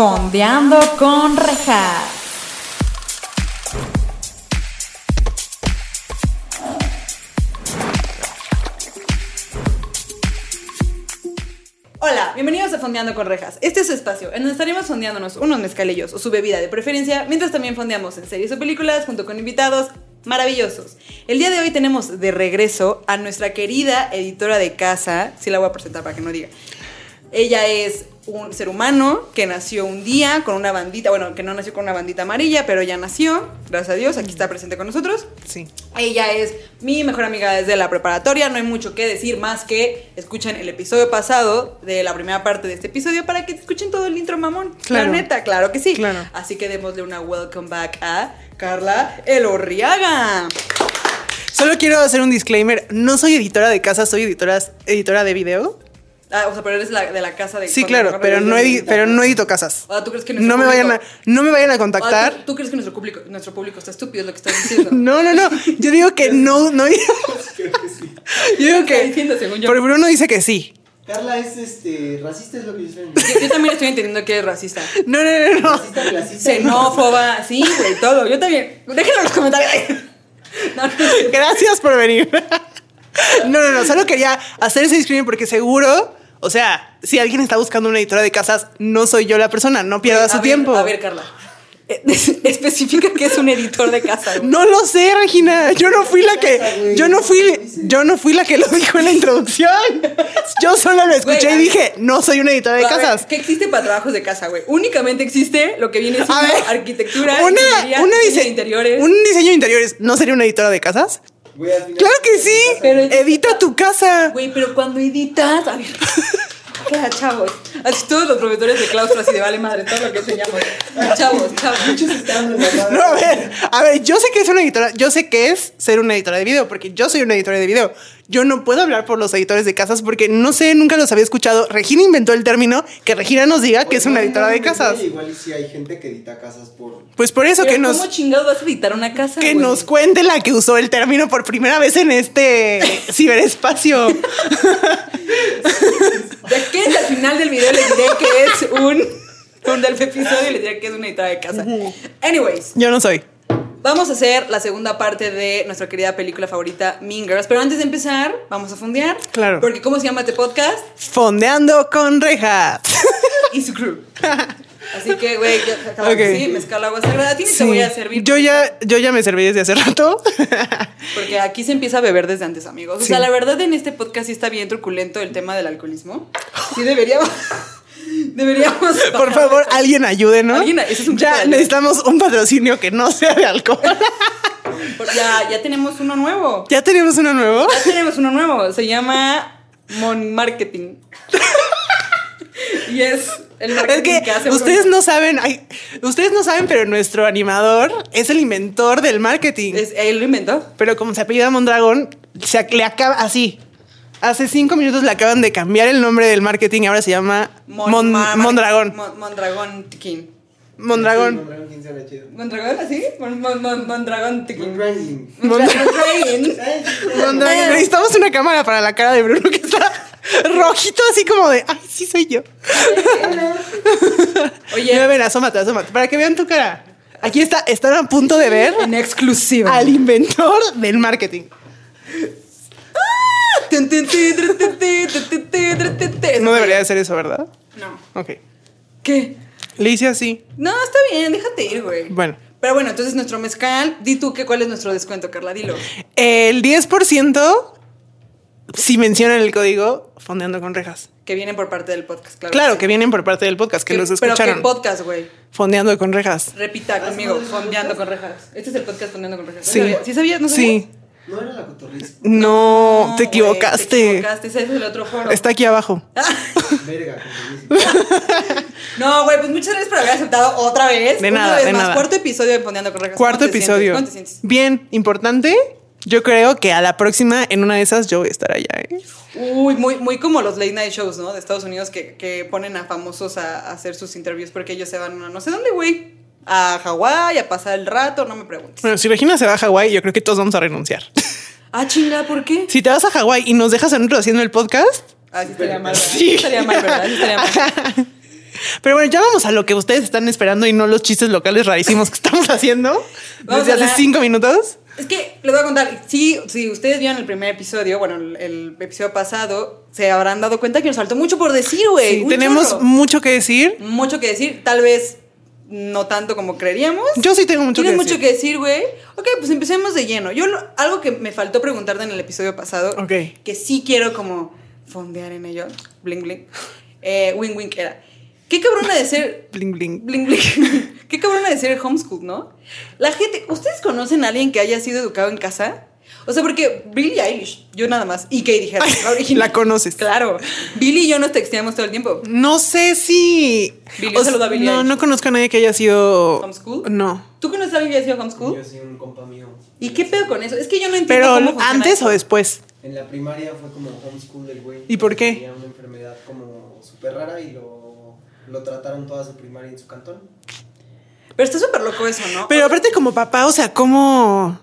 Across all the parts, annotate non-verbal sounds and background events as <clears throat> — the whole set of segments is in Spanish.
Fondeando con rejas. Hola, bienvenidos a Fondeando con Rejas. Este es su espacio, en donde estaremos fondeándonos unos mezcalillos o su bebida de preferencia, mientras también fondeamos en series o películas junto con invitados maravillosos. El día de hoy tenemos de regreso a nuestra querida editora de casa, sí la voy a presentar para que no diga. Ella es un ser humano que nació un día con una bandita, bueno, que no nació con una bandita amarilla, pero ya nació, gracias a Dios, aquí está presente con nosotros. Sí. Ella es mi mejor amiga desde la preparatoria, no hay mucho que decir más que escuchen el episodio pasado de la primera parte de este episodio para que escuchen todo el intro mamón. Claro. La neta, claro que sí. Claro. Así que démosle una welcome back a Carla Elorriaga. Solo quiero hacer un disclaimer. No soy editora de casa, soy editora, editora de video. Ah, o sea, pero eres la, de la casa de Sí, claro, pero no, edi- de- pero no edito casas. Ah, ¿tú crees que No me vayan a, público- no me vayan a contactar. ¿tú, tú crees que nuestro público, nuestro público está estúpido? Es lo que estás <laughs> diciendo. No, no, no. Yo digo que no, no. <laughs> Yo digo que. diciendo, según yo. Pero Bruno dice que sí. Carla es este racista es lo que dicen. Yo, yo también estoy entendiendo que es racista. <laughs> No, no, no, no. Racista, clasista. Xenófoba, sí, güey, todo. Yo también. Déjenlo en los comentarios. No, no, Gracias por venir. No, no, no. Solo quería hacer ese disclaimer porque seguro. O sea, si alguien está buscando una editora de casas, no soy yo la persona. No pierda su ver, tiempo. A ver, Carla. eh, <laughs> Especifica que es un editor de casa. güey. <laughs> No lo sé, Regina. Yo no fui la que. Yo no fui. Yo no fui la que lo dijo en la introducción. <laughs> Yo solo lo escuché Güey, y dije, no soy una editora de ver, casas. ¿Qué existe para trabajos de casa, güey? Únicamente existe lo que viene siendo A ver, arquitectura, una, una diseño dise- de interiores. Un diseño de interiores no sería una editora de casas. Güey, al final- Claro que sí. Pero- Edita tu casa. Güey, pero cuando editas. <laughs> A ver. Chavos. Así todos los profesores de claustro así de vale madre, todo lo que enseñamos. Chavos, chavos. Muchos están en la madre. No, a ver, a ver, yo sé que es una editora, yo sé que es ser una editora de video, porque yo soy una editora de video. Yo no puedo hablar por los editores de casas porque no sé, nunca los había escuchado. Regina inventó el término, que Regina nos diga que es una editora de casas. Igual y si hay gente que edita casas por. Pues por eso Pero que nos, ¿Cómo chingados vas a editar una casa? que güey? nos cuente la que usó el término por primera vez en este <laughs> ciberespacio. De aquí al final del video les diré que es un, un del episodio y les diré que es una editora de casa. Anyways, Yo no soy. Vamos a hacer la segunda parte de nuestra querida película favorita, Mean Girls. Pero antes de empezar, vamos a fondear. Claro. Porque ¿cómo se llama este podcast? Fondeando con rejas. <laughs> Y su crew. Así que, güey, ya acabamos Ok. sí, mezcal agua sagrada. A ti ni te voy a servir. Yo ya, yo ya me serví desde hace rato. <laughs> Porque aquí se empieza a beber desde antes, amigos. O Sí. sea, la verdad en este podcast sí está bien truculento el tema del alcoholismo. Sí deberíamos... deberíamos... <laughs> Por favor, alguien ayúdenos. Alguien- ese es un ya necesitamos un patrocinio que no sea de alcohol. <laughs> Ya, ya tenemos uno nuevo. ¿Ya tenemos uno nuevo? Ya tenemos uno nuevo. Se llama Mon Marketing. <laughs> y es el Es marketing que, hace ustedes no saben, ay, ustedes no saben, pero nuestro animador es el inventor del marketing. Es- él lo inventó. Pero como se apellida Mondragón, se le acaba así. Hace cinco minutos le acaban de cambiar el nombre del marketing y ahora se llama Mon- Mar- Mondragón. Mon- Mondragón Tiquín. Mondragón. Mondragón, chido. ¿Mondragón así? Mon- mon- mon- Mondragón Tiquín. Mondragón. <laughs> Mondragón. Necesitamos una cámara para la cara de Bruno que está rojito, así como de, ay, sí soy yo. <laughs> Oye, Mira, ven, asómate, asómate, para que vean tu cara. Aquí está, están a punto de ver en exclusiva. al inventor del marketing. No debería de ser eso, ¿verdad? No. Ok. ¿Qué? Le hice así. No, está bien, déjate ir, güey. Bueno. Pero bueno, entonces nuestro mezcal, di tú que cuál es nuestro descuento, Carla, dilo. El 10% si mencionan el código Fondeando con Rejas. Que vienen por parte del podcast, claro. Claro, sí. que vienen por parte del podcast, que los Pero escucharon. qué podcast, güey. Fondeando con Rejas. Repita conmigo, fondeando con rejas. Este es el podcast fondeando con rejas. ¿No Sí. sabías? ¿Sí sabías? ¿No sabías? Sí. No era la cotorriza. No, No, te equivocaste. te equivocaste, ese es el otro foro. Está aquí abajo. <laughs> Verga, cotorriza. No, güey, pues muchas gracias por haber aceptado otra vez. De Una nada, vez de más. nada. Cuarto episodio de Fondeando con rejas. Cuarto ¿Cómo te episodio. ¿Cómo te sientes? Bien, importante. Yo creo que a la próxima, en una de esas, yo voy a estar allá. ¿eh? Uy, muy, muy como los late night shows, ¿no? De Estados Unidos que, que ponen a famosos a, a hacer sus interviews porque ellos se van a no sé dónde, güey. A Hawái, a pasar el rato, no me preguntes. Bueno, si Regina se va a Hawái, yo creo que todos vamos a renunciar. <laughs> Ah, chinga, ¿por qué? si te vas a Hawái y nos dejas a nosotros haciendo el podcast, Ah, sí estaría mal, ¿verdad? Sí. Estaría mal, ¿verdad? Sí estaría mal. <laughs> Pero bueno, ya vamos a lo que ustedes están esperando y no los chistes locales rarísimos que estamos haciendo <laughs> Vamos desde hace cinco minutos. Es que les voy a contar, si, si ustedes vieron el primer episodio, bueno, el, el episodio pasado, se habrán dado cuenta que nos faltó mucho por decir, güey. Sí, tenemos chorro. mucho que decir. mucho que decir, tal vez no tanto como creeríamos. Yo sí tengo mucho que decir. mucho que decir, güey. Ok, pues empecemos de lleno. Yo lo- algo que me faltó preguntarte en el episodio pasado, Ok. que sí quiero como fondear en ello, bling bling, eh, wing wing era, qué cabrona de ser <laughs> Bling, bling. Bling bling. <laughs> Qué cabrona de ser homeschool, ¿no? La gente, ¿ustedes conocen a alguien que haya sido educado en casa? O sea, porque Billie Eilish, yo nada más, y Katie Harris, la original. La conoces. Claro. Billie y yo nos texteamos todo el tiempo. No sé si. Billie, o un saludo a sea, Billie No, Eilish. no conozco a nadie que haya sido. ¿Homeschool? No. ¿Tú conoces a alguien que haya sido homeschool? Yo soy un compa mío. ¿Y qué pedo con eso? Es que yo no entiendo Pero cómo antes esto. o después. En la primaria fue como homeschool del güey. ¿Y por qué? Tenía una enfermedad como súper rara y lo, lo trataron toda su primaria en su cantón. Pero está súper loco eso, ¿no? Pero aparte, como papá, o sea, ¿cómo.?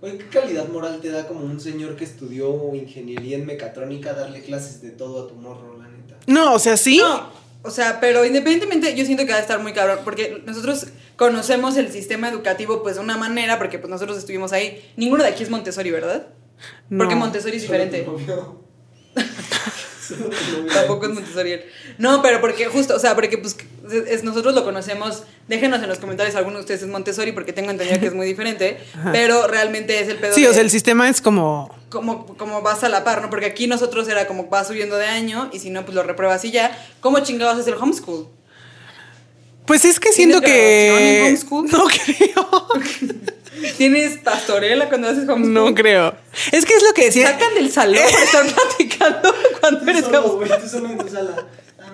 Oye, ¿qué calidad moral te da como un señor que estudió ingeniería en mecatrónica darle clases de todo a tu morro, la neta? No, o sea, sí. No, o sea, pero independientemente, yo siento que va a estar muy cabrón, porque nosotros conocemos el sistema educativo pues de una manera, porque pues nosotros estuvimos ahí. Ninguno de aquí es Montessori, ¿verdad? Porque No. Montessori es diferente. <laughs> Tampoco es Montessori. No, pero porque justo, o sea, porque pues es- es- nosotros lo conocemos. Déjenos en los comentarios alguno de ustedes es Montessori, porque tengo entendido que es muy diferente, <laughs> pero realmente es el pedo Sí, de o sea, el sistema es como. como, como vas a la par, ¿no? Porque aquí nosotros era como vas subiendo de año y si no, pues lo repruebas y ya. ¿Cómo chingados es el homeschool? Pues es que ¿Tienes siento que. en homeschool? <laughs> No creo. <laughs> ¿Tienes pastorela cuando haces homeschool? No creo. Es que es lo que decía. Sacan del salón para estar platicando cuando Tú eres solo, homeschool. güey, tú solo en tu sala.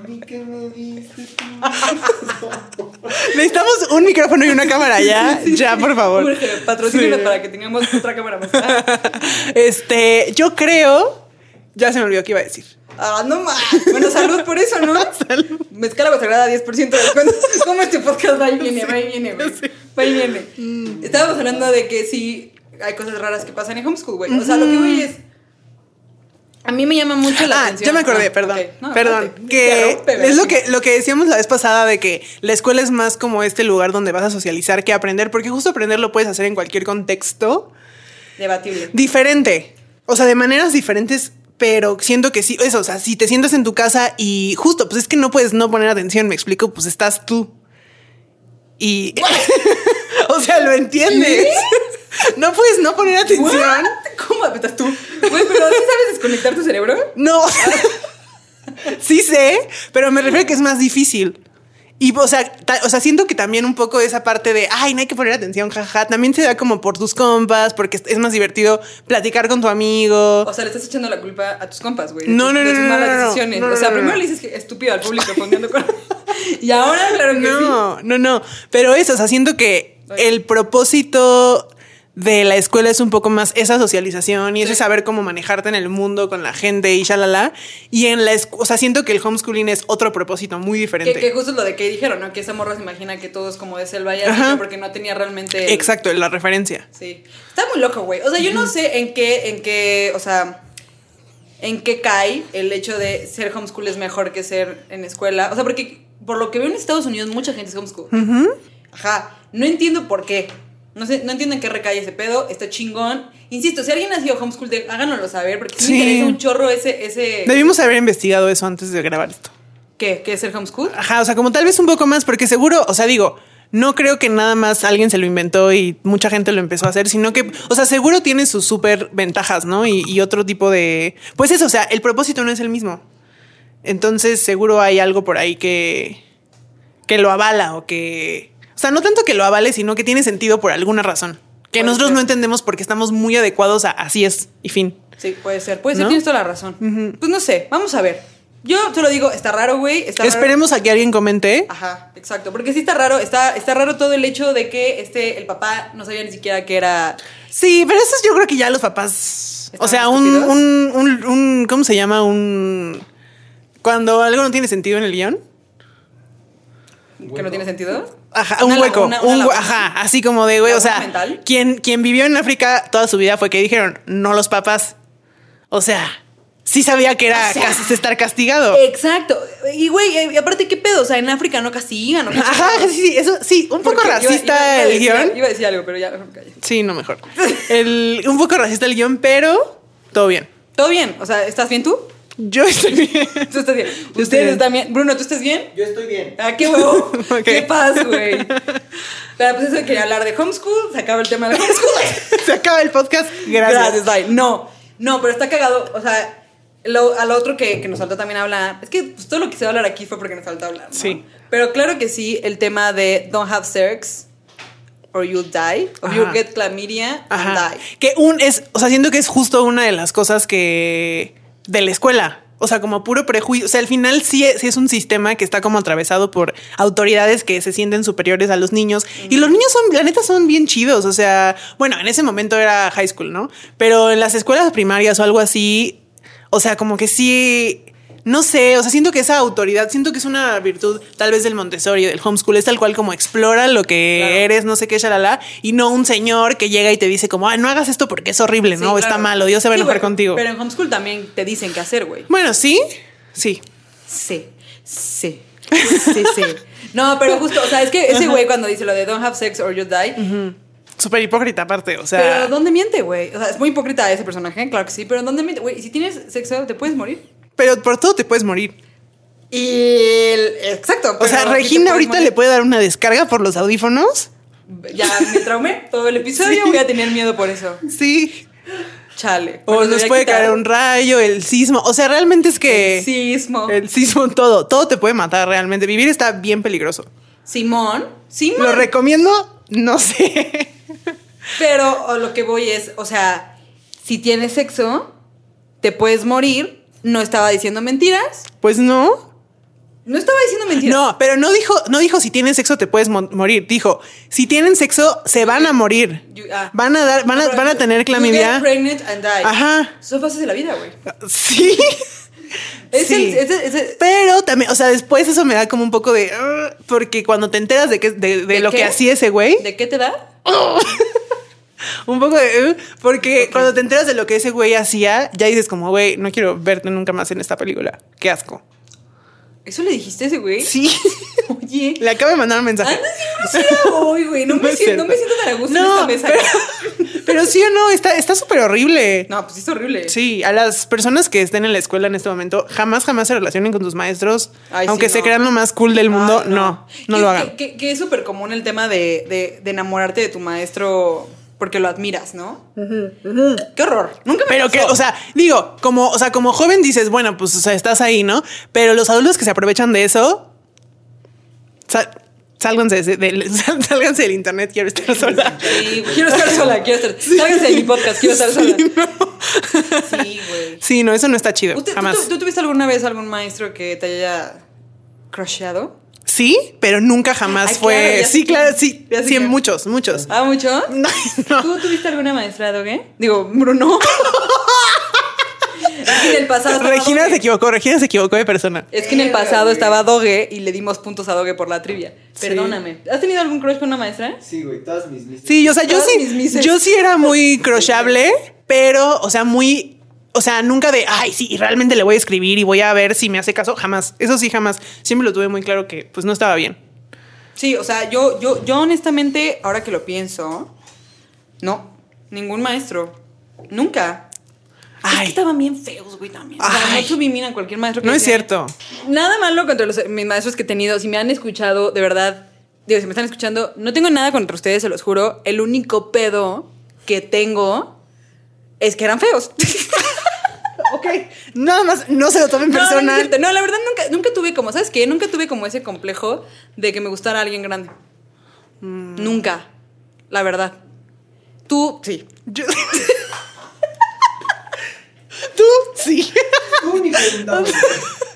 Mí que me diste tú. <laughs> Necesitamos un micrófono y una cámara ya. Ya, por favor. Patrocínenos Sí. para que tengamos otra cámara más. <laughs> Este, yo creo. Ya se me olvidó qué iba a decir. Ah, no más. Bueno, salud por eso, ¿no? <laughs> Salud. Mezcala sagrada 10% de descuento. ¿Cómo este podcast va y viene, va y viene, güey? Va y viene. Mm. Estábamos hablando de que sí hay cosas raras que pasan en homeschool, güey. O sea, lo que voy es. A mí me llama mucho la Ah, atención. ya me acordé, Ah, perdón. No, perdón. Que es lo que, lo que decíamos la vez pasada de que la escuela es más como este lugar donde vas a socializar que aprender, porque justo aprender lo puedes hacer en cualquier contexto Debatible. diferente. O sea, de maneras diferentes, pero siento que sí, eso, o sea, si te sientas en tu casa y justo, pues es que no puedes no poner atención, me explico, pues estás tú. Y. <laughs> <laughs> o sea, lo entiendes. <laughs> no puedes no poner atención. What? ¿Cómo estás tú? Güey, pero ¿sí sabes desconectar tu cerebro? No. <laughs> sí sé, pero me refiero a que es más difícil. Y, o sea, o sea, siento que también un poco esa parte de, ay, no hay que poner atención, jaja, también se da como por tus compas, porque es- más divertido platicar con tu amigo. O sea, le estás echando la culpa a tus compas, güey. No, no, no, no, malas no, no, decisiones. no, no, o sea, no, primero no. le dices que estúpido al público fondeando con. <laughs> y ahora, claro que sí. no, no, no. Pero eso, o sea, siento que el propósito de la escuela es un poco más esa socialización y ese saber cómo manejarte en el mundo con la gente y shalala. Y en la escuela, o sea, siento que el homeschooling es otro propósito muy diferente. Que, que justo lo de que dijeron, ¿no? Que esa morra se imagina que todo es como de selva y así, porque no tenía realmente. el- Exacto, la referencia. Sí. Está muy loco, güey. O sea, yo no sé en qué, en qué, o sea, en qué cae el hecho de ser homeschool es mejor que ser en escuela. O sea, porque por lo que veo en Estados Unidos, mucha gente es homeschool. Ajá. No entiendo por qué. No sé, no entiendo en qué recae ese pedo. Está chingón. Insisto, si alguien ha sido homeschool, háganoslo saber, porque sí, Sí. me interesa un chorro ese, ese. Debimos haber investigado eso antes de grabar esto. ¿Qué? ¿Qué es ser homeschool? Ajá, o sea, como tal vez un poco más, porque seguro, o sea, digo, no creo que nada más alguien se lo inventó y mucha gente lo empezó a hacer, sino que, o sea, seguro tiene sus súper ventajas, ¿no? Y, y otro tipo de... Pues eso, o sea, el propósito no es el mismo. Entonces, seguro hay algo por ahí que, que lo avala o que... O sea, no tanto que lo avale, sino que tiene sentido por alguna razón. Que Puede nosotros ser. no entendemos porque estamos muy adecuados a así es y fin. Sí, puede ser. Puede ser, ¿No? tienes toda la razón. Pues no sé, vamos a ver. Yo te lo digo, está raro, güey. Está raro. Esperemos a que alguien comente. Ajá, exacto. Porque sí está raro, está, está raro todo el hecho de que este, el papá no sabía ni siquiera que era. Sí, pero eso es- yo creo que ya los papás. O ¿Estaban sea, un, un, un, un- ¿Cómo se llama? Un. Cuando algo no tiene sentido en el guion. que no tiene sentido. Ajá, un hueco. una un ajá, así como de, güey, o ¿Laguna sea, mental? quien, quien vivió en África toda su vida fue que dijeron, no los papás. O sea, sí sabía que era O sea, cas- estar castigado. Exacto. Y güey, eh, aparte, ¿qué pedo? O sea, en África no castigan. ¿o qué Ajá, sí, sí, eso sí, un poco Porque racista iba- iba a el guion. Iba a decir algo, pero ya mejor me callé. Sí, no, mejor. El, un poco racista el guion, pero todo bien. Todo bien. O sea, ¿estás bien tú? Yo estoy bien. <laughs> Tú estás bien. Ustedes bien. están bien. Bruno, ¿tú estás bien? Yo estoy bien. Ah, qué huevo. <laughs> Ok. Qué paz, güey. Pero pues eso quería hablar de homeschool. Se acaba el tema de homeschool. <laughs> Se acaba el podcast. Gracias. bye. No, no, pero está cagado. O sea, lo, al otro que, que nos faltó también hablar. Es que pues, todo lo que se va a hablar aquí fue porque nos falta hablar. ¿no? Sí. Pero claro que sí, el tema de don't have sex or you'll die. Or Ajá. you'll get chlamydia Ajá. and die. Que un es, o sea, siento que es justo una de las cosas que de la escuela. O sea, como puro prejuicio. O sea, al final sí, es- un sistema que está como atravesado por autoridades que se sienten superiores a los niños. Y los niños son, la neta, son bien chidos. O sea, bueno, en ese momento era high school, ¿no? Pero en las escuelas primarias o algo así, o sea, como que sí. No sé, o sea, siento que esa autoridad, siento que es una virtud tal vez del Montessori, del homeschool, es tal cual como explora lo que Claro. eres, no sé qué, shalala, y no un señor que llega y te dice como, ay, no hagas esto porque es horrible, Sí, ¿no? O Está claro. malo, Dios se va a enojar contigo. Pero en homeschool también te dicen qué hacer, güey. Bueno, sí, sí. Sí, sí, sí, sí. No, pero justo, o sea, es que ese güey cuando dice lo de don't have sex or you die, Súper hipócrita aparte, o sea. pero ¿dónde miente, güey? O sea, es muy hipócrita ese personaje, claro que sí, pero ¿dónde miente? Güey, si tienes sexo, te puedes morir. Pero por todo te puedes morir. Y el- exacto. O sea, Regina ahorita morir. le puede dar una descarga por los audífonos. Ya me traumé todo el episodio, Sí. voy a tener miedo por eso. Sí. Chale. O Bueno, nos puede caer un rayo, el sismo. O sea, realmente es que. el sismo. El sismo, todo. Todo te puede matar realmente. Vivir está bien peligroso. Simón, Simón. ¿Lo recomiendo? No sé. Pero o lo que voy es, o sea, si tienes sexo, te puedes morir. No estaba diciendo mentiras. Pues no. No estaba diciendo mentiras. No, pero no dijo, no dijo si tienen sexo te puedes mo- morir. Dijo, si tienen sexo se van a morir. You- ah. Van a dar, van a, van a tener you clamidia. get pregnant and die. Ajá. Son fases de la vida, güey. Sí. <laughs> Es Sí. el- es el- es el- Pero también, o sea, después eso me da como un poco de. "Ugh", porque cuando te enteras de, que, de, de ¿De lo qué? que hacía ese güey, ¿De qué te da? <laughs> un poco de. "Ugh", porque cuando te enteras de lo que ese güey hacía, ya dices como, güey, no quiero verte nunca más en esta película. Qué asco. ¿Eso le dijiste a ese güey? Sí. <laughs> Oye. Le acabo de mandar un mensaje. Andas bien grosera hoy, güey. No, <laughs> No me siento, no me siento tan a gusto No, en esta mesa. pero, <laughs> pero sí o no, está está súper horrible. No, pues sí es horrible. Sí, a las personas que estén en la escuela en este momento, jamás, jamás se relacionen con tus maestros. Ay, aunque sí, se no. crean lo más cool del mundo, Ay, no, no, lo hagan. Que, que- que es súper común el tema de, de- de enamorarte de tu maestro porque lo admiras, ¿no? Qué horror. Nunca me Pero que, o sea, digo, como, o sea, como joven dices, bueno, pues, o sea, estás ahí, ¿no? Pero los adultos que se aprovechan de eso, sal- sálganse, de- del- <laughs> sal- sálganse del internet, quiero estar sola. Sí, <laughs> quiero estar sola, quiero estar. Sálganse de mi podcast, quiero estar sola. <laughs> Sí, güey. Sí, no, eso no está chido, ¿Usted- jamás. ¿tú, tú tuviste alguna vez algún maestro que te haya crusheado? Sí, pero nunca jamás Ay, fue. claro, sí, claro, sí. Sí, muchos, muchos. ¿Ah, mucho? <laughs> No, no. ¿Tú tuviste alguna maestra, Doge? Digo, Bruno. <laughs> es que en el pasado estaba Regina Doge. se equivocó, Regina se equivocó de persona. Es que en el pasado estaba Doge y le dimos puntos a Doge por la trivia. Sí. Perdóname. ¿Has tenido algún crush con una maestra? Sí, güey, todas mis mis. Sí, o sea, yo sí, mises. yo sí era muy <laughs> crochable, pero, o sea, muy, o sea, nunca de, ay, sí, realmente le voy a escribir y voy a ver si me hace caso, jamás. Eso sí, jamás. Siempre lo tuve muy claro que, pues, no estaba bien. Sí, o sea, yo, yo, yo honestamente, ahora que lo pienso, no, ningún maestro. Nunca. Es Ay. que estaban bien feos, güey, también. O sea, no subiminan cualquier maestro que No es sea. cierto. Nada malo contra los, mis maestros que he tenido. Si me han escuchado, de verdad, digo, si me están escuchando, no tengo nada contra ustedes, se los juro. El único pedo que tengo es que eran feos. <laughs> Ok. Nada más, no se lo tomen No, personal. No, la verdad nunca, nunca tuve como, ¿sabes qué? Nunca tuve como ese complejo de que me gustara alguien grande. Mm. Nunca. La verdad. Tú, sí. Yo- <laughs> Tú sí. Tú ni.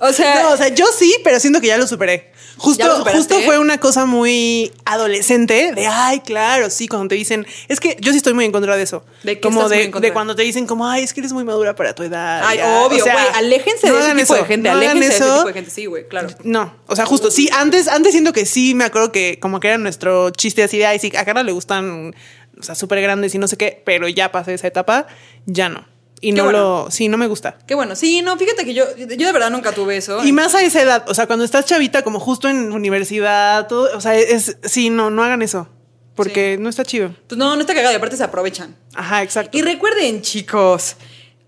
O sea, No, o sea, yo sí, pero siento que ya lo superé. Justo, justo fue una cosa muy adolescente de, ay, claro, sí, cuando te dicen, es que yo sí estoy muy en contra de eso. ¿De qué como estás de, muy en contra? de cuando te dicen como, ay, es que eres muy madura para tu edad. ay, ya". obvio, O sea, güey. aléjense no de ese tipo de eso, gente. no aléjense de ese eso. tipo de gente. Sí, güey, claro. No, o sea, justo, sí, antes, antes siento que sí, me acuerdo que como que era nuestro chiste así de, ay, sí, a Carla le gustan, o sea, súper grandes y no sé qué, pero ya pasé esa etapa, ya no. Y Qué no bueno. lo. Sí, no me gusta. Qué bueno. Sí, no, fíjate que yo, yo de verdad nunca tuve eso. Y más a esa edad, o sea, cuando estás chavita, como justo en universidad, todo, o sea, es. Sí, no, no hagan eso. Porque no está chido. Pues no, no está cagado y aparte se aprovechan. Ajá, exacto. Y recuerden, chicos.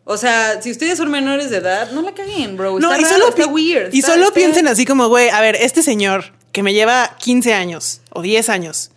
O sea, si ustedes son menores de edad, no la caguen, bro. No, está y raro, solo, está weird. y solo piensen así como, güey, a ver, este señor que me lleva 15 años o 10 años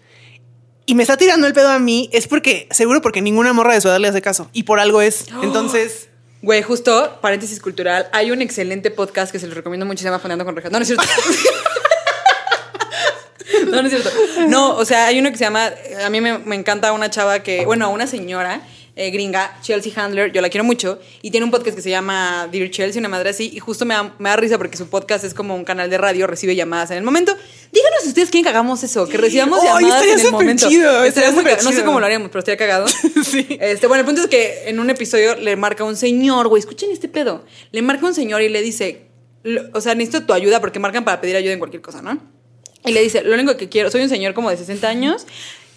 y me está tirando el pedo a mí, es porque, seguro porque ninguna morra de su edad le hace caso. Y por algo es. <gasps> Entonces. Güey, justo, paréntesis cultural, hay un excelente podcast que se los recomiendo mucho, se llama con Rejas. No, no es cierto. <laughs> no, no es cierto. No, o sea, hay uno que se llama, a mí me, me encanta una chava que, bueno, una señora eh, gringa, Chelsea Handler, yo la quiero mucho, y tiene un podcast que se llama Dear Chelsea, una madre así, y justo me da, me da risa porque su podcast es como un canal de radio, recibe llamadas en el momento. Díganos si ustedes quieren que hagamos eso, que recibamos llamadas en el momento. chido, Estaría estaría cagado. No sé chido. cómo lo haríamos, pero estaría cagado. <laughs> Sí. Este, bueno, el punto es que en un episodio le marca un señor, güey, escuchen este pedo. Le marca un señor y le dice, o sea, necesito tu ayuda porque marcan para pedir ayuda en cualquier cosa, ¿no? Y le dice, lo único que quiero, soy un señor como de 60 años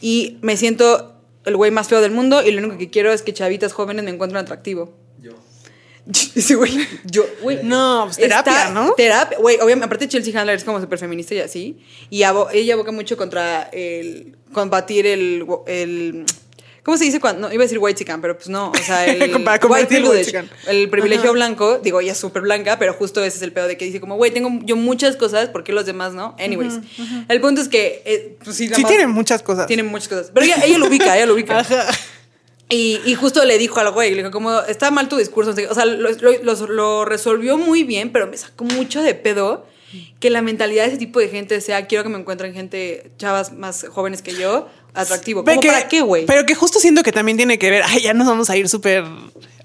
y me siento el güey más feo del mundo y lo único que quiero es que chavitas jóvenes me encuentren atractivo. Yo. <laughs> Dice, güey, yo, güey. No, pues terapia, Está- ¿no? Terapia, güey, obviamente, aparte Chelsea Handler es como súper feminista y así, y abo- ella aboca mucho contra el, combatir el, el ¿cómo se dice cuando? No, iba a decir white chican, pero pues no, o sea, <laughs> el Para white el privilegio Ajá. blanco, digo, ella es súper blanca, pero justo ese es el pedo de que dice como, güey, tengo yo muchas cosas, ¿por qué los demás no? Anyways, el punto es que, eh, pues sí, Sí, muchas cosas. tiene muchas cosas, pero ella, ella lo ubica, ella lo ubica. <laughs> Ajá. Y, y justo le dijo al güey, le dijo como, está mal tu discurso. O sea, lo- lo resolvió muy bien, pero me sacó mucho de pedo que la mentalidad de ese tipo de gente sea, quiero que me encuentren gente, chavas más jóvenes que yo, atractivo. Pero ¿Cómo que- para qué, güey? Pero que justo siento que también tiene que ver, ay, ya nos vamos a ir súper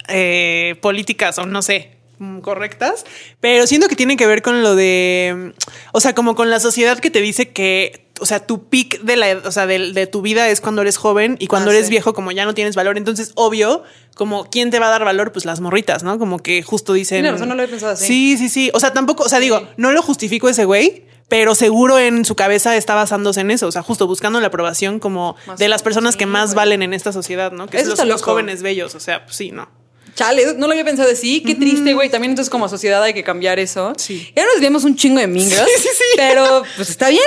eh, políticas o no sé, mm, correctas, pero siento que tiene que ver con lo de, o sea, como con la sociedad que te dice que, o sea, tu pic de la, o sea, de, de tu vida es cuando eres joven y cuando Ah, eres sí. viejo como ya no tienes valor, entonces obvio, como quién te va a dar valor, pues las morritas, ¿no? Como que justo dicen. Tienes razón, no lo había pensado así. Sí, sí, sí. O sea, tampoco, o sea, digo, no lo justifico ese güey. Pero seguro en su cabeza está basándose en eso, o sea, justo buscando la aprobación como Más- de las personas que más güey. valen en esta sociedad, ¿no? Que Eso son los, está los jóvenes bellos, o sea, pues sí, ¿no? Chale, no lo había pensado así. Qué triste, güey. También entonces como sociedad hay que cambiar eso. Sí. Ya nos vemos un chingo de mingas. <laughs> Sí, sí, sí. Pero pues está bien.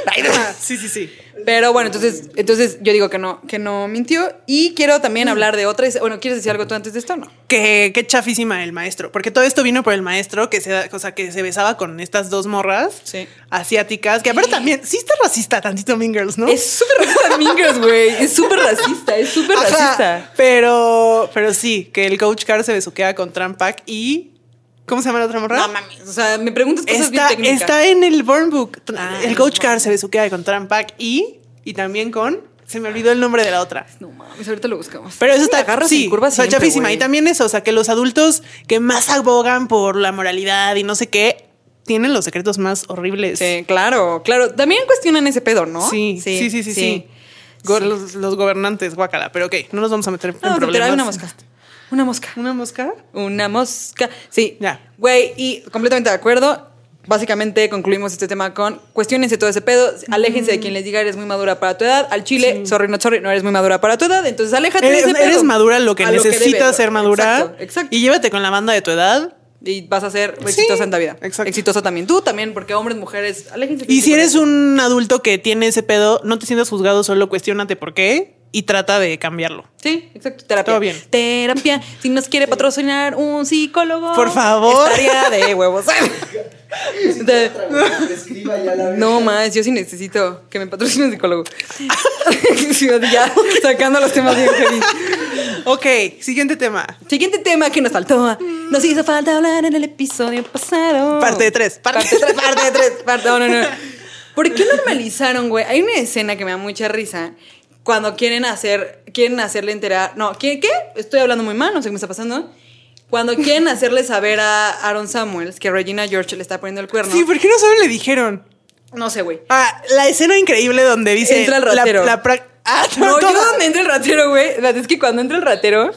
Sí, sí, sí. Pero bueno, entonces, entonces yo digo que no, que no mintió. Y quiero también hablar de otra. Bueno, ¿quieres decir algo tú antes de esto no? Que qué chafísima el maestro, porque todo esto vino por el maestro que se, da- o sea, que se besaba con estas dos morras Sí. asiáticas, que aparte también, sí está racista tantito Mean Girls, ¿no? Es súper racista Mean Girls, güey. Es súper racista, es súper racista. Pero, pero sí, que el coach Carr se besuquea con Trampak y. ¿Cómo se llama la otra morra? No mames. O sea, me preguntas cosas bien Está, técnicas. está en el Burn Book. Ah, el coach Carr se besuquea con Trampak y. Y también con. Se me olvidó el nombre de la otra. No mames, ahorita lo buscamos. Pero eso está agarras sí, en curva siempre, chafísima. Y también eso, o sea, que los adultos que más abogan por la moralidad y no sé qué, tienen los secretos más horribles. Sí, claro, claro. También cuestionan ese pedo, ¿no? Sí, sí, sí, sí, sí. Go- Los, los gobernantes, guácala. Pero ok, no nos vamos a meter en No, pero problemas. hay una mosca. Una mosca. ¿Una mosca? Una mosca. Sí. Ya. Güey, y completamente de acuerdo. Básicamente concluimos este tema con cuestionense todo ese pedo, aléjense de quien les diga eres muy madura para tu edad. Al chile, sorry, no sorry, no eres muy madura para tu edad, entonces aléjate Eres, de ese pedo. eres madura lo que A necesitas ser madura. Exacto, exacto. Y llévate con la banda de tu edad. Y vas a ser Sí, exitosa en la vida. exacto. Exitosa también. Tú también, porque hombres, mujeres, aléjense. Y si eres un adulto que tiene ese pedo, no te sientas juzgado, solo cuestiónate por qué y trata de cambiarlo. Sí, exacto. Terapia. Todo bien. Terapia. Si nos quiere patrocinar un psicólogo. Por favor. Estaría de huevos. <laughs> <laughs> De- No más, yo sí necesito que me patrocine un psicólogo. <laughs> Ya sacando los temas bien. Ok, siguiente tema. Siguiente tema que nos faltó. Nos hizo falta hablar en el episodio pasado. Parte de tres. Parte- Parte, de tres. Parte de tres. Parte, no, no, no. ¿Por qué normalizaron, güey? Hay una escena que me da mucha risa. Cuando quieren hacer, quieren hacerle enterar. No, ¿qué? ¿Qué? Estoy hablando muy mal, no sé qué me está pasando. Cuando <laughs> quieren hacerle saber a Aaron Samuels que Regina George le está poniendo el cuerno. Sí, ¿por qué no solo le dijeron? No sé, güey. Ah, la escena increíble donde dice. Entra el la- ratero. La, pra- ah, No, yo donde entra el ratero, güey. Es que cuando entra el ratero.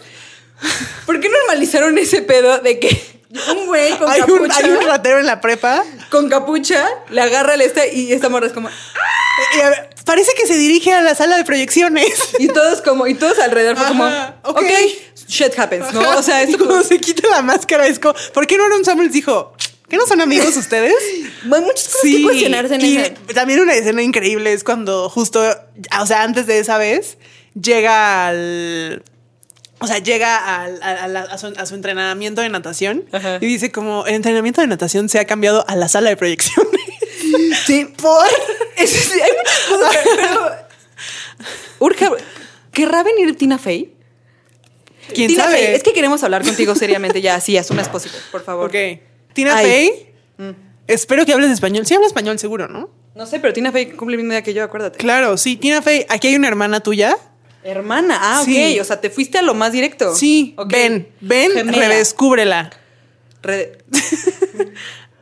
¿Por qué normalizaron ese pedo de que un güey con hay, un, capucha, hay un ratero en la prepa. con capucha le agarra el este y esta morra es como. y a ver, parece que se dirige a la sala de proyecciones. Y todos como, y todos alrededor fue como, Ajá, ok, shit happens, ¿no? O sea, Y esto cuando como... se quita la máscara es como, ¿por qué no Aaron Samuels dijo, ¿que no son amigos ustedes? <laughs> Hay muchas cosas que cuestionarse en y esa. también una escena increíble es cuando justo, o sea, antes de esa vez, llega al... O sea, llega a, a la- a su, entrenamiento de natación Ajá. y dice como, el entrenamiento de natación se ha cambiado a la sala de proyección. <laughs> Sí, por. <laughs> Es- sí, hay muchas cosas pero- Urge. ¿Querrá venir Tina Fey? ¿Quién Tina sabe? Fey, es que queremos hablar contigo seriamente ya, así, as soon as possible, por favor. Ok. Tina Ay. Fey, Mm. espero que hables español. Sí habla español seguro, ¿no? No sé, pero Tina Fey cumple mismo día que yo, acuérdate. Claro, sí. Tina Fey, aquí hay una hermana tuya. Hermana, ah, Sí. ok. O sea, te fuiste a lo más directo. Sí, Ok. ven, ven, redescúbrela. Re- <laughs>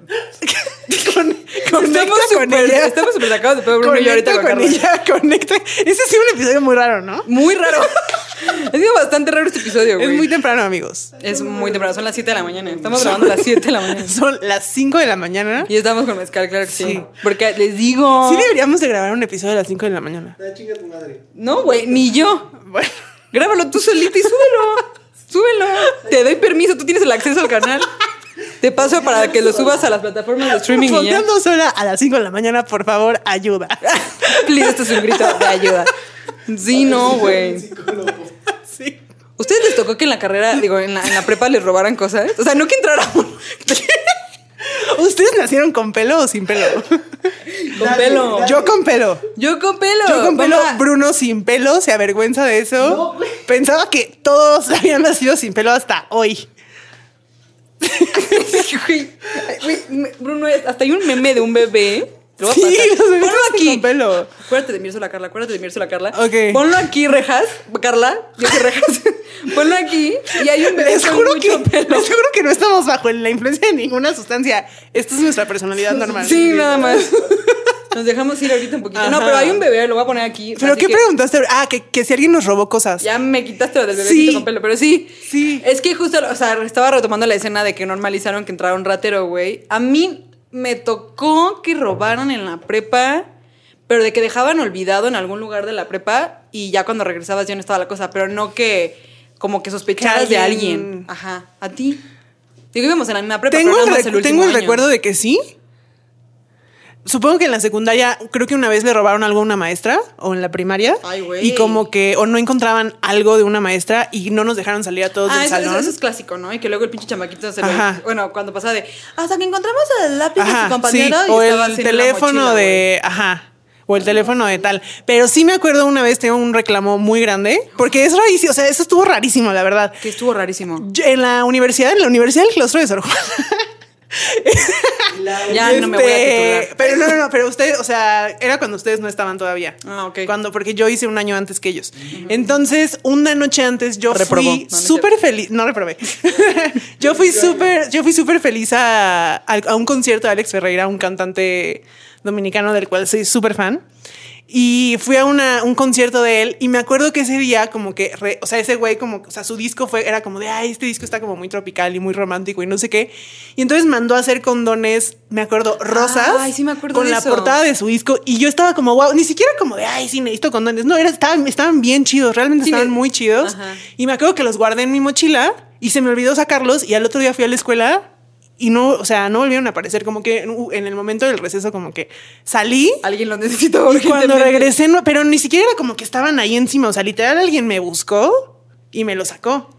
<laughs> Con, conecta Estamos con ella. estamos súper sacados de pedo Bruno y ahorita Conecta con con ella, conecta. Ese sí es un episodio muy raro, ¿no? Muy raro. <laughs> ha sido bastante raro este episodio, güey. Es muy temprano, amigos. Es muy temprano, son las 7 de la mañana. Estamos grabando a las 7 de la mañana. <laughs> Son las 5 de la mañana. Y estamos con mezcal, claro que sí. Sí. Porque les digo. Sí deberíamos de grabar un episodio a las 5 de la mañana. Ah, chinga tu madre. No, güey, ni yo. Bueno, Grábalo tú solito y súbelo. súbelo. Te doy permiso, tú tienes el acceso al canal. Te paso para que lo subas a las plataformas de streaming. Fondeando sola a las 5 de la mañana, por favor, ayuda. <laughs> Please, esto es un grito de ayuda. Sí, no, güey. Sí. ¿Ustedes les tocó que en la carrera, digo, en la, en la prepa les robaran cosas? O sea, no que entraran <laughs> ¿Ustedes nacieron con pelo o sin pelo? con pelo. Yo con pelo. Yo con pelo. Yo con pelo, Bruno sin pelo, se avergüenza de eso. No, güey. Pensaba que todos <laughs> habían nacido sin pelo hasta hoy. Güey, güey, Bruno, hasta hay un meme de un bebé. Lo a Sí, bebés Ponlo aquí. con pelo. Acuérdate de Mirsola Carla, acuérdate de Mirsola Carla. Ok. Ponlo aquí, Rejas. Carla, yo soy Rejas. Ponlo aquí y hay un bebé Les con que, mucho pelo. les juro que no estamos bajo la influencia de ninguna sustancia. Esta es nuestra personalidad normal. Sí, nada más. Nos dejamos ir ahorita un poquito. No, pero hay un bebé, lo voy a poner aquí. ¿Pero qué que preguntaste? Ah, que, que si alguien nos robó cosas. Ya me quitaste lo del Sí. con pelo, pero sí. Sí. Es que justo, o sea, estaba retomando la escena de que normalizaron que entrara un ratero, güey. A mí me tocó que robaran en la prepa, pero de que dejaban olvidado en algún lugar de la prepa y ya cuando regresabas ya no estaba la cosa, pero no que como que sospecharas Que de alguien-. Ajá. ¿A ti? Digo, íbamos en la misma prepa, Tengo pero el, tengo el año. recuerdo de que sí. Supongo que en la secundaria, creo que una vez le robaron algo a una maestra o en la primaria. Ay, güey. Y como que, o no encontraban algo de una maestra y no nos dejaron salir a todos Ah, del eso, eso- salón. eso es clásico, ¿no? Y que luego el pinche chamaquito se Ajá. lo... Bueno, cuando pasaba de... Hasta que encontramos el lápiz de Ajá, su compañero sí, y o estaba el teléfono mochila, de, ajá, o el teléfono de tal. Pero sí me acuerdo una vez tengo un reclamo muy grande, porque es rarísimo, o sea, eso estuvo rarísimo, la verdad. Que estuvo rarísimo. Yo- en la universidad, en la Universidad del Claustro de Sor Juana. <laughs> Ya no me voy a Este, titular. Pero no, no, no, pero ustedes, o sea, era cuando ustedes no estaban todavía. Ah, ok. Cuando, porque yo hice un año antes que ellos. Entonces, una noche antes yo Reprobó. No, no fui es súper feliz. No reprobé. <laughs> yo fui súper, yo fui súper feliz a, a- a un concierto de Alex Ferreira, un cantante dominicano del cual soy súper fan. Y fui a una, un concierto de él y me acuerdo que ese día como que, re- o sea, ese güey como, o sea, su disco fue, era como de, ay, este disco está como muy tropical y muy romántico y no sé qué. Y entonces mandó a hacer condones, me acuerdo, rosas. Ay, sí me acuerdo Con de la eso. portada de su disco y yo estaba como, wow, ni siquiera como de, ay, sí, necesito condones. No, era, estaban, estaban bien chidos, realmente Sí, estaban muy chidos. Ajá. Y me acuerdo que los guardé en mi mochila y se me olvidó sacarlos y al otro día fui a la escuela y no, o sea, no volvieron a aparecer. Como que en el momento del receso, como que salí Alguien lo necesitó y cuando regresé, no, pero ni siquiera era como que estaban ahí encima. O sea, literal alguien me buscó y me lo sacó.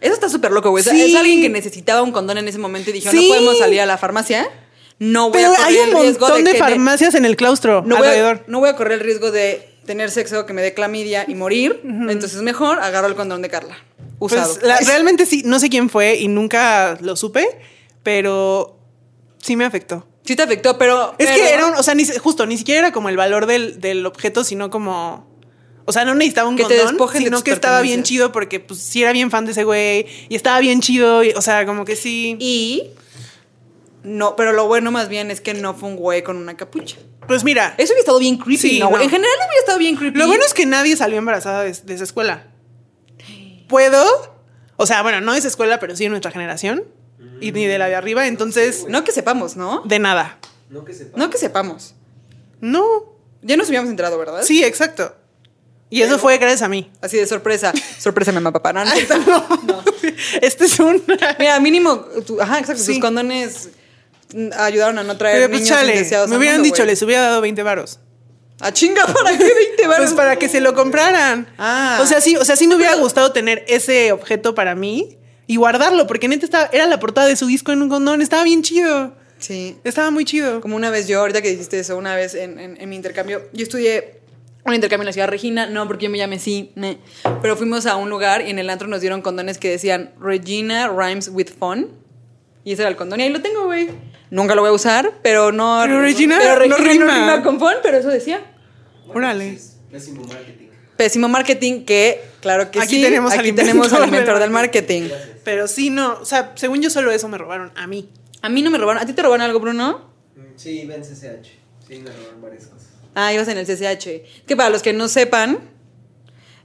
Eso está súper loco, güey. Sí. Es alguien que necesitaba un condón en ese momento y dijo, Sí. no podemos salir a la farmacia. No voy Pero a correr hay un el riesgo montón de, que farmacias en el claustro no voy, alrededor. a, no voy a correr el riesgo de tener sexo que me dé clamidia y morir. Entonces mejor agarro el condón de Carla. Usado. Pues, la- <laughs> realmente sí, no sé quién fue y nunca lo supe, pero sí me afectó. Sí te afectó, pero... Es pero- que era un, o sea, ni, justo, ni siquiera era como el valor del, del objeto, sino como. O sea, no necesitaba un Que te condón, despojen de sino tus que estaba bien chido porque pues sí era bien fan de ese güey y estaba bien chido, y, o sea, como que sí. Y... No, pero lo bueno más bien es que no fue un güey con una capucha. Pues mira, Eso hubiera estado bien creepy, Sí, no. En general hubiera estado bien creepy. lo bueno es que nadie salió embarazada de, de esa escuela. ¿Puedo? O sea, bueno, no de esa escuela, pero sí de nuestra generación y ni de la de arriba, entonces No que sepamos, ¿no? de nada. No que sepa. No que sepamos. No. Ya nos habíamos enterado, ¿verdad? Sí, exacto. Y eso fue gracias a mí. Así de sorpresa. Sorpresa, mi mamá, papá. No, no. <laughs> No. Este es un. <laughs> Mira, mínimo, tu- ajá, exacto, Sí. tus condones ayudaron a no traer Pero pues niños chale, indeseados me hubieran mundo, dicho, güey. les hubiera dado 20 varos. ¿A chinga para qué 20 varos? Pues para que se lo compraran. Ah. O sea, sí, o sea, sí me hubiera gustado tener ese objeto para mí y guardarlo, porque neta estaba, era la portada de su disco en un condón, estaba bien chido. Sí. Estaba muy chido. Como una vez yo, ahorita que dijiste eso, una vez en, en- en mi intercambio, yo estudié un intercambio en la ciudad de Regina, no porque yo me llame sí, ne. pero fuimos a un lugar y en el antro nos dieron condones que decían Regina rhymes with fun. Y ese era el condón y ahí lo tengo, güey. Nunca lo voy a usar, pero no. Pero Regina pero no rima. con fun, pero eso decía. Órale. Es pésimo marketing. Pésimo marketing que, claro que Aquí sí, tenemos aquí tenemos <laughs> al inventor del marketing. Pero sí, no, o sea, según yo solo eso me robaron a mí. A mí no me robaron. ¿A ti te robaron algo, Bruno? Mm, Sí, ven CCH. Sí, me robaron varias cosas. Ah, ibas en el CCH. Que para los que no sepan,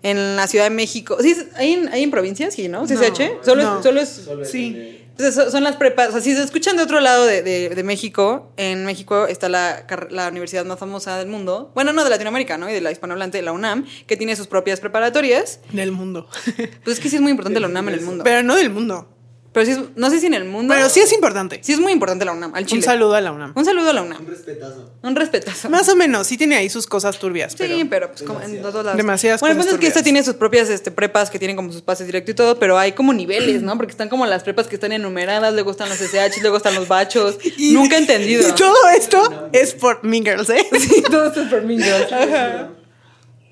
en la Ciudad de México. ¿Sí? ¿Hay en, hay en provincias? Sí, ¿no? ¿CCH? solo, no. Es, solo es. Solo es Sí. Son- las prepas. O sea, si se escuchan de otro lado de, de- de México, en México está la, la universidad más famosa del mundo. Bueno, no de Latinoamérica, ¿no? Y de la hispanohablante, la UNAM, que tiene sus propias preparatorias. Del mundo. Pues es que sí es muy importante la <laughs> UNAM en el mundo. Pero no del mundo. Sí es- no sé si en el mundo. Pero sí es importante. Sí es muy importante la UNAM, al Chile. Un saludo a la UNAM. Un saludo a la UNAM. Un respetazo. Un respetazo. Más o menos, sí tiene ahí sus cosas turbias. Sí, pero- pero, pues como en todos lados. Demasiadas Bueno, el cosas punto es que esta tiene sus propias este, prepas que tienen como sus pases directo y todo, pero hay como niveles, ¿no? Porque están como las prepas que están enumeradas, luego están los SH, luego están los bachos. <laughs> Y- Nunca he entendido. Y todo esto es por Mean Girls, ¿eh? Sí, todo esto es por mí.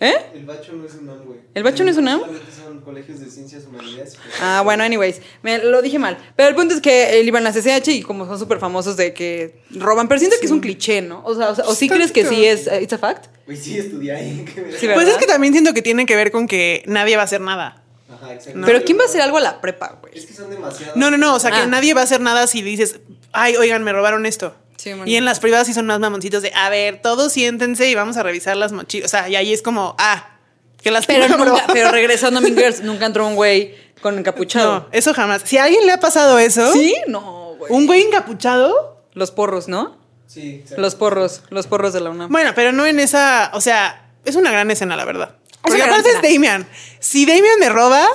¿Eh? El bacho no es un UNAM, güey. ¿El bacho no es UNAM? Son colegios de ciencias humanidades. Ah, bueno, anyways, me lo dije mal. Pero el punto es que él iba en la CCH y como son súper famosos de que roban, pero siento que es un cliché, ¿no? O sea, o, sea, ¿o sí crees que sí es, eh, it's a fact? Güey, sí estudié ahí. <laughs> Sí, Pues es que también siento que tiene que ver con que nadie va a hacer nada. Ajá, exacto. Pero ¿quién va a hacer algo a la prepa, güey? Es que son demasiados. No, no, no, o sea, Ah. que nadie va a hacer nada si dices, ay, oigan, me robaron esto. Sí. Y en las privadas sí son más mamoncitos de, a ver, todos siéntense y vamos a revisar las mochilas. O sea, y ahí es como, ah, que las Pero, nunca, pero regresando a <laughs> Mean Girls, nunca entró un güey con encapuchado. No, eso jamás. Si a alguien le ha pasado eso, ¿Sí? No, güey. un güey encapuchado, Los porros, ¿no? Sí. Los porros, los porros de la UNAM. bueno, pero no en esa, o sea, es una gran escena, la verdad. Porque una gran aparte es. Damian. Si Damian me roba,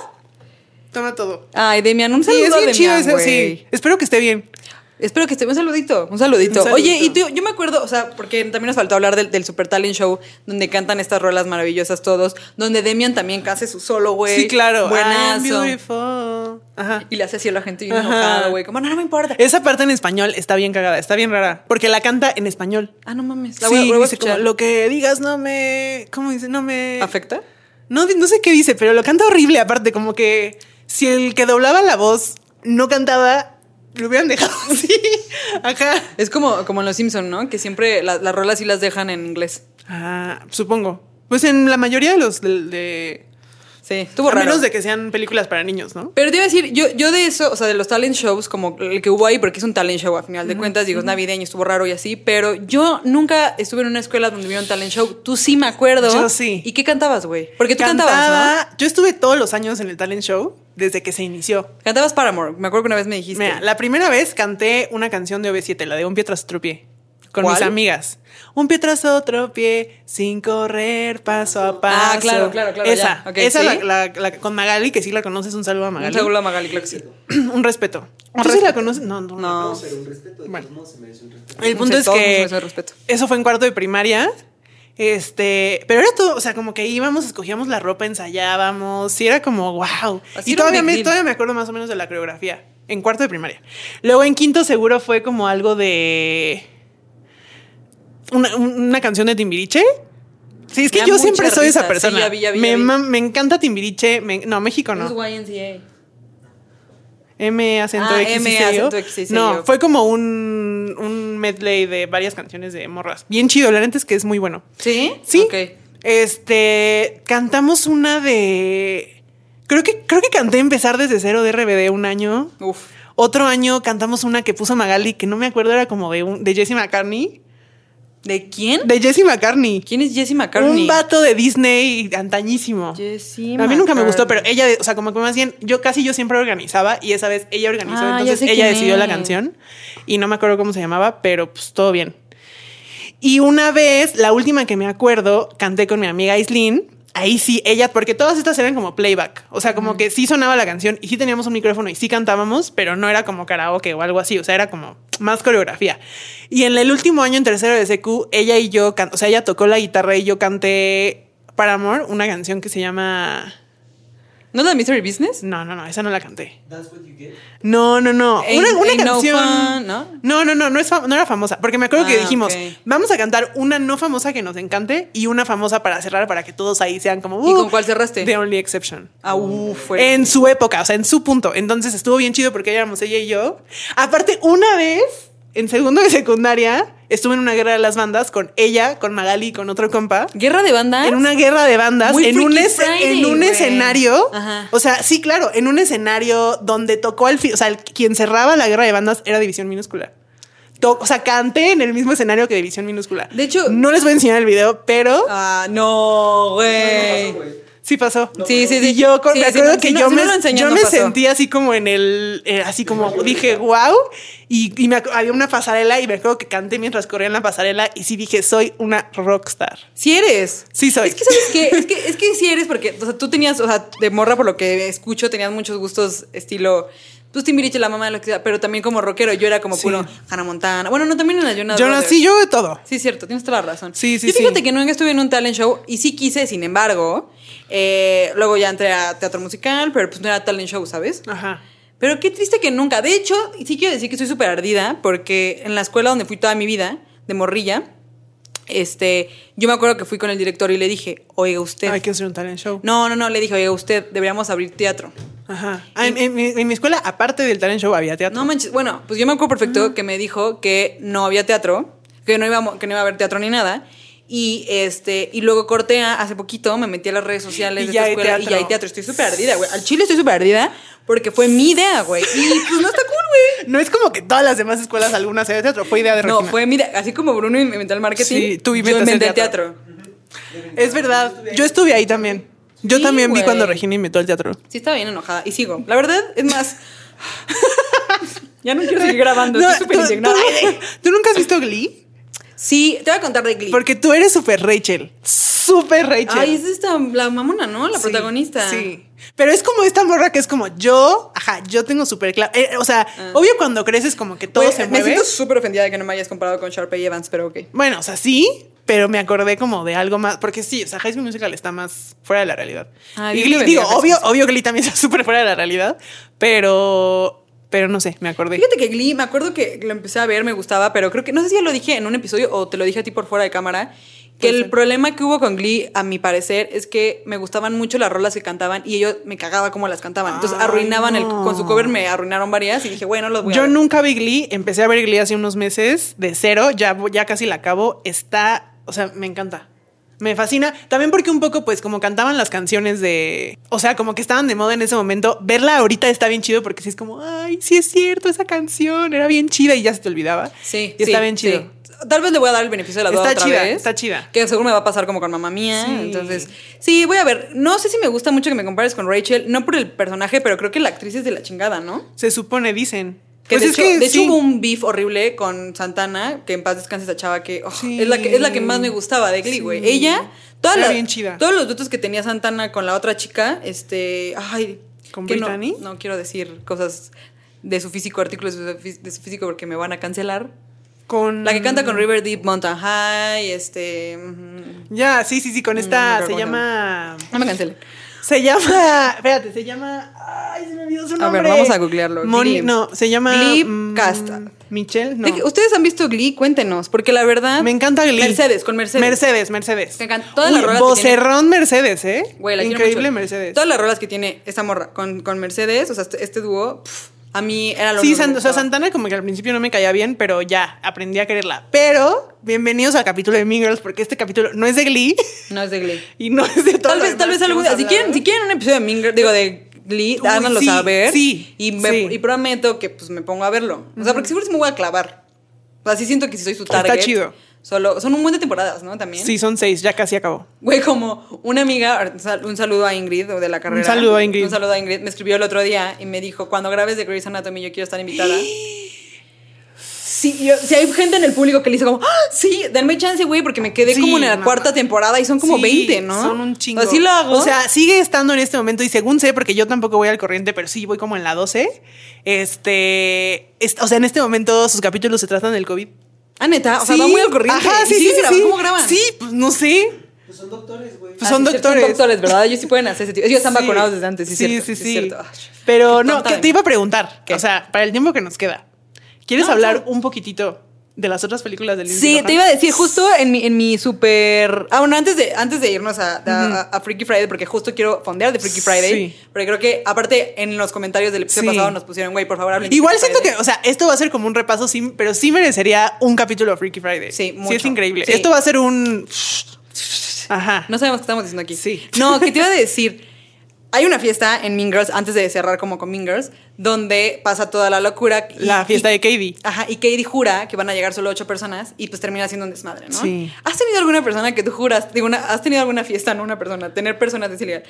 toma todo. Ay, Demian, un Sí, saludo es a bien chido güey. sí. Espero que esté bien. Espero que esté un saludito, un saludito. <laughs> Un Oye, y tú, yo me acuerdo, o sea, porque también nos faltó hablar del, del Super Talent Show, donde cantan estas rolas maravillosas todos, donde Demian también hace su solo, güey. Sí, claro. I'm Buenazo. beautiful. Ajá. Y le hace así a la gente Ajá. enojada, güey. Como, no, no me importa. Esa parte en español está bien cagada, está bien rara. Porque la canta en español. Ah, no mames. La sí, voy, a- dice como, lo que digas no me... ¿Cómo dice? No me... ¿Afecta? No, no sé qué dice, pero lo canta horrible aparte, como que si el que doblaba la voz no cantaba, lo hubieran dejado <laughs> así. Acá. Es como, como en Los Simpson, ¿no? Que siempre la- las rolas sí las dejan en inglés. Ah, supongo. Pues en la mayoría de los de... de- Sí, estuvo a raro. menos de que sean películas para niños, ¿no? Pero te iba a decir, yo, yo de eso, o sea, de los talent shows, como el que hubo ahí, porque es un talent show a final de cuentas, digo, es navideño, estuvo raro y así, pero yo nunca estuve en una escuela donde hubiera un talent show. Tú sí me acuerdo. Yo sí. ¿Y qué cantabas, güey? Porque tú cantabas, Cantaba- Yo estuve todos los años en el talent show desde que se inició. ¿no? Cantabas Paramore. Me acuerdo que una vez me dijiste. Mira, la primera vez canté una canción de OV7, la de Un pie tras otro pie, con ¿Cuál? mis amigas. Un pie tras otro pie, sin correr paso a paso. Ah, claro, claro, claro, Esa, ya. Ok, esa ¿sí? la, la- la- con Magali, que sí la conoces, un saludo a Un Magali. saludo a Magali, claro que sí. <clears throat> un respeto. Un ¿Tú sí la conoces? No, no. No. A hacer un respeto. De Bueno. todos modos se merece un respeto. El punto es que eso fue en cuarto de primaria. Este, pero era todo, o sea, como que íbamos, escogíamos la ropa, ensayábamos, sí era como wow. Así y todavía me, todavía me acuerdo más o menos de la coreografía en cuarto de primaria. Luego en quinto seguro fue como algo de una, una canción de Timbiriche. Sí, es que yo siempre soy esa risa. Sí, persona. ya vi, ya vi, me, ya vi. ma- me encanta Timbiriche. me- no, México no. Es YNCA. M acento Ah, X M, acento. X y No, yo. fue como un, un medley de varias canciones de morras. Bien chido, la neta es que es muy bueno. ¿Sí? Sí. Ok. Este, cantamos una de Creo que creo que canté empezar desde cero de RBD un año. Uf. Otro año cantamos una que puso Magali que no me acuerdo era como de un, de Jessie McCartney. ¿De quién? De Jessie McCartney. ¿Quién es Jessie McCartney? Un vato de Disney antañísimo. Jessie a mí nunca me gustó, pero ella, o sea, como que más bien, yo casi yo siempre organizaba y esa vez ella organizó, Ah, entonces ella decidió la canción y no me acuerdo cómo se llamaba, pero pues todo bien. Y una vez, la última que me acuerdo, canté con mi amiga Aislinn ahí sí, ella, porque todas estas eran como playback. O sea, como que sí sonaba la canción y sí teníamos un micrófono y sí cantábamos, pero no era como karaoke o algo así. O sea, era como más coreografía. Y en el último año, en tercero de SQ, ella y yo, o sea, ella tocó la guitarra y yo canté para amor una canción que se llama. ¿No es la de Mystery Business? No, no, no, esa no la canté. That's what you get. No, no, no. Ain't- una una ain't no canción. fun, ¿no? no, no, no, no, es fam- no era famosa. Porque me acuerdo que Ah, dijimos, vamos a cantar una no famosa que nos encante y una famosa para cerrar para que todos ahí sean como. ¿Y "Uh, con cuál cerraste? The Only Exception. Ah, uh, fue. En su época, o sea, en su punto. Entonces estuvo bien chido porque éramos ella y yo. Aparte, una vez, en segundo de secundaria, estuve en una guerra de las bandas con ella, con Magali y con otro compa. ¿Guerra de bandas? En una guerra de bandas, Muy en un, Freaky es- Friday, en un escenario. Ajá. O sea, sí, claro, en un escenario donde tocó al fin. O sea, el- quien cerraba la guerra de bandas era División Minúscula. To- o sea, canté en el mismo escenario que División Minúscula. De hecho- no les voy a enseñar el video, pero Ah, no, güey. No, güey. Sí pasó. Sí, sí, sí. Y yo con- Sí, me sí, acuerdo no, que si no- yo si me, yo me pasó. sentí así como en el, eh, así como dije, wow, y, y me, había una pasarela y me acuerdo que canté mientras corría en la pasarela y sí dije, soy una rockstar. Si eres. Sí soy. Es que, ¿sabes qué? Es que, <laughs> es que sí eres porque, o sea, tú tenías, o sea, de morra por lo que escucho, tenías muchos gustos estilo, pues Timbiriche, la mamá de lo que sea, pero también como rockero, yo era como puro Hannah Montana. Bueno, no, también en la Jonas Yo Brothers. nací yo de todo. Sí, cierto, tienes toda la razón. Sí, sí, Yo fíjate sí. que nunca estuve en un talent show y sí quise, sin embargo, eh, luego ya entré a teatro musical, pero pues no era talent show, ¿sabes? Ajá. Pero qué triste que nunca. De hecho, sí quiero decir que estoy súper ardida porque en la escuela donde fui toda mi vida, de morrilla, este, yo me acuerdo que fui con el director y le dije, oiga usted. Hay que hacer un talent show. No, no, no, le dije, oiga usted, deberíamos abrir teatro. Ajá. Ah, en, en mi- en mi escuela, aparte del talent show, había teatro. No manches, bueno, pues yo me acuerdo perfecto que me dijo que no había teatro, que no, iba, que no iba a haber teatro ni nada. Y este, y luego corté hace poquito, me metí a las redes sociales Y de ya esta escuela y ya hay teatro. Estoy súper ardida, güey. Al chile estoy súper ardida porque fue mi idea, güey. Y pues no está cool, güey. <laughs> No es como que todas las demás escuelas algunas haya teatro, fue idea de No, Regina. fue mi idea. Así como Bruno inventó el marketing, Sí, tú yo inventé el teatro. teatro. Es verdad. Yo estuve ahí también. Yo Sí, también vi cuando Regina inventó el teatro. Sí, estaba bien enojada. Y sigo. La verdad, es más. <laughs> ya no quiero seguir grabando. No, estoy súper tú- indignada. tú- ¿Tú nunca has visto Glee? Sí, te voy a contar de Glee. Porque tú eres súper Rachel. Súper Rachel. Ay, es esta, la mamona, ¿no? La Sí, protagonista. Sí. Pero es como esta morra que es como yo, ajá, yo tengo súper claro. eh, o sea, obvio cuando creces como que todo se Me mueve. siento súper ofendida de que no me hayas comparado con Sharpay Evans, pero ok. Bueno, o sea, sí, pero me acordé como de algo más. Porque sí, o sea, High School Musical está más fuera de la realidad. Ay, y Glee, digo, obvio, obvio Glee también <laughs> está súper fuera de la realidad. Pero. Pero no sé, me acordé. Fíjate que Glee, me acuerdo que lo empecé a ver, me gustaba, pero creo que, no sé si ya lo dije en un episodio o te lo dije a ti por fuera de cámara, que el ser. problema que hubo con Glee, a mi parecer, es que me gustaban mucho las rolas que cantaban y ellos me cagaba cómo las cantaban. Entonces Ay, arruinaban el, con su cover me arruinaron varias y dije, bueno, los voy a Yo ver. nunca vi Glee, empecé a ver Glee hace unos meses, de cero, ya, ya casi la acabo. Está, o sea, me encanta. Me fascina. También porque un poco, pues, como cantaban las canciones de. O sea, como que estaban de moda en ese momento. Verla ahorita está bien chido porque sí es como, ay, sí es cierto, esa canción era bien chida y ya se te olvidaba. Sí, Y está sí, bien chido. sí. Tal vez le voy a dar el beneficio de la duda Está otra chida, vez. está chida. Que seguro me va a pasar como con mamá mía. Sí. Entonces, sí, voy a ver. No sé si me gusta mucho que me compares con Rachel, no por el personaje, pero creo que la actriz es de la chingada, ¿no? Se supone, dicen. Que Pues de es hecho, que de hecho sí. hubo un beef horrible con Santana, que en paz descanse esa chava que oh, Sí. es, la que es la que más me gustaba de Glee, Sí. güey. Ella, toda la- bien chida. todos los duetos que tenía Santana con la otra chica, este, ay, ¿Con que no, quiero decir cosas de su físico, artículos de su, físico porque me van a cancelar. Con. La que canta con River Deep Mountain High, este. Ya, sí, sí, sí, con No, esta. no se llama. no me cancelen. Se llama. Espérate, se llama. Ay, se me olvidó su A nombre. ver, vamos a googlearlo. Moni- no, se llama. Glee mm, Cast. Michelle, no. ¿De qué- ¿Ustedes han visto Glee? Cuéntenos, porque la verdad Me encanta Glee. Mercedes, con Mercedes. Mercedes, Mercedes. Me encanta. Todas las rolas que vocerrón Mercedes, ¿eh? Güey, la quiero Increíble mucho. Mercedes. Todas las rolas que tiene esta morra con, con Mercedes, o sea, este, este dúo, a mí era lo Sí, San- o sea. Santana como que al principio no me caía bien, pero ya aprendí a quererla. Pero bienvenidos al capítulo de Mean Girls, porque este capítulo no es de Glee No es de Glee. <laughs> y no es de todo Tal vez, tal vez hemos si quieren, si quieren un episodio de Mean Girls, digo de Glee, háganlo sí, saber. sí, y, me- sí. y prometo que pues me pongo a verlo. O sea, porque seguro sí me voy a clavar. O sea, sí siento que si soy su Está target. chido. Solo, son un buen de temporadas, ¿no? También. Sí, son seis, ya casi acabó. Güey, como una amiga, un saludo a Ingrid o de la carrera. saludo a Ingrid. Un saludo a Ingrid. Me escribió el otro día y me dijo, cuando grabes de Grey's Anatomy yo quiero estar invitada. <gasps> Sí, yo- si hay gente en el público que le dice como, "Ah, sí, denme chance, güey, porque me quedé Sí, como en la cuarta temporada y son como Sí, 20, ¿no? Son un chingo. Así lo hago. O sea, sigue estando en este momento y según sé, porque yo tampoco voy al corriente, pero sí voy como en la 12. Este, es- o sea, en este momento sus capítulos se tratan del COVID. Ah, neta, o sea, Sí. va muy al corriente. Ajá, ¿Y sí, sí, sí. ¿Cómo graban? Sí, pues no sé. Pues son doctores, güey. Pues Ah, son sí, cierto, doctores. doctores, ¿verdad? Ellos sí pueden hacer ese tipo. Ellos están Sí. vacunados desde antes, sí, Sí, cierto, sí, sí. Ay, Pero no, que te iba a preguntar. ¿Qué? O sea, para el tiempo que nos queda. ¿Quieres No, hablar un poquitito de las otras películas del Sí, te iba a decir justo en mi, en mi super. Ah, bueno, antes de, antes de irnos a, a- a Freaky Friday, porque justo quiero fondear de Freaky Friday. Sí. Porque creo que, aparte, en los comentarios del episodio Sí. pasado nos pusieron, güey, por favor, hablen Igual siento que, Friday". o sea, esto va a ser como un repaso, sí, pero sí merecería un capítulo de Freaky Friday. Sí, Sí, mucho. es increíble. Sí. Esto va a ser un. Ajá. No sabemos qué estamos diciendo aquí. Sí. No, ¿qué te iba a decir? Hay una fiesta en Mean Girls, antes de cerrar como con Mean Girls, donde pasa toda la locura. y- La fiesta y- de Katie. Ajá, y Katie jura que van a llegar solo ocho personas y pues termina siendo un desmadre, ¿no? Sí. ¿Has tenido alguna persona que tú juras, digo, una- has tenido alguna fiesta, no una persona, tener personas de ilegal?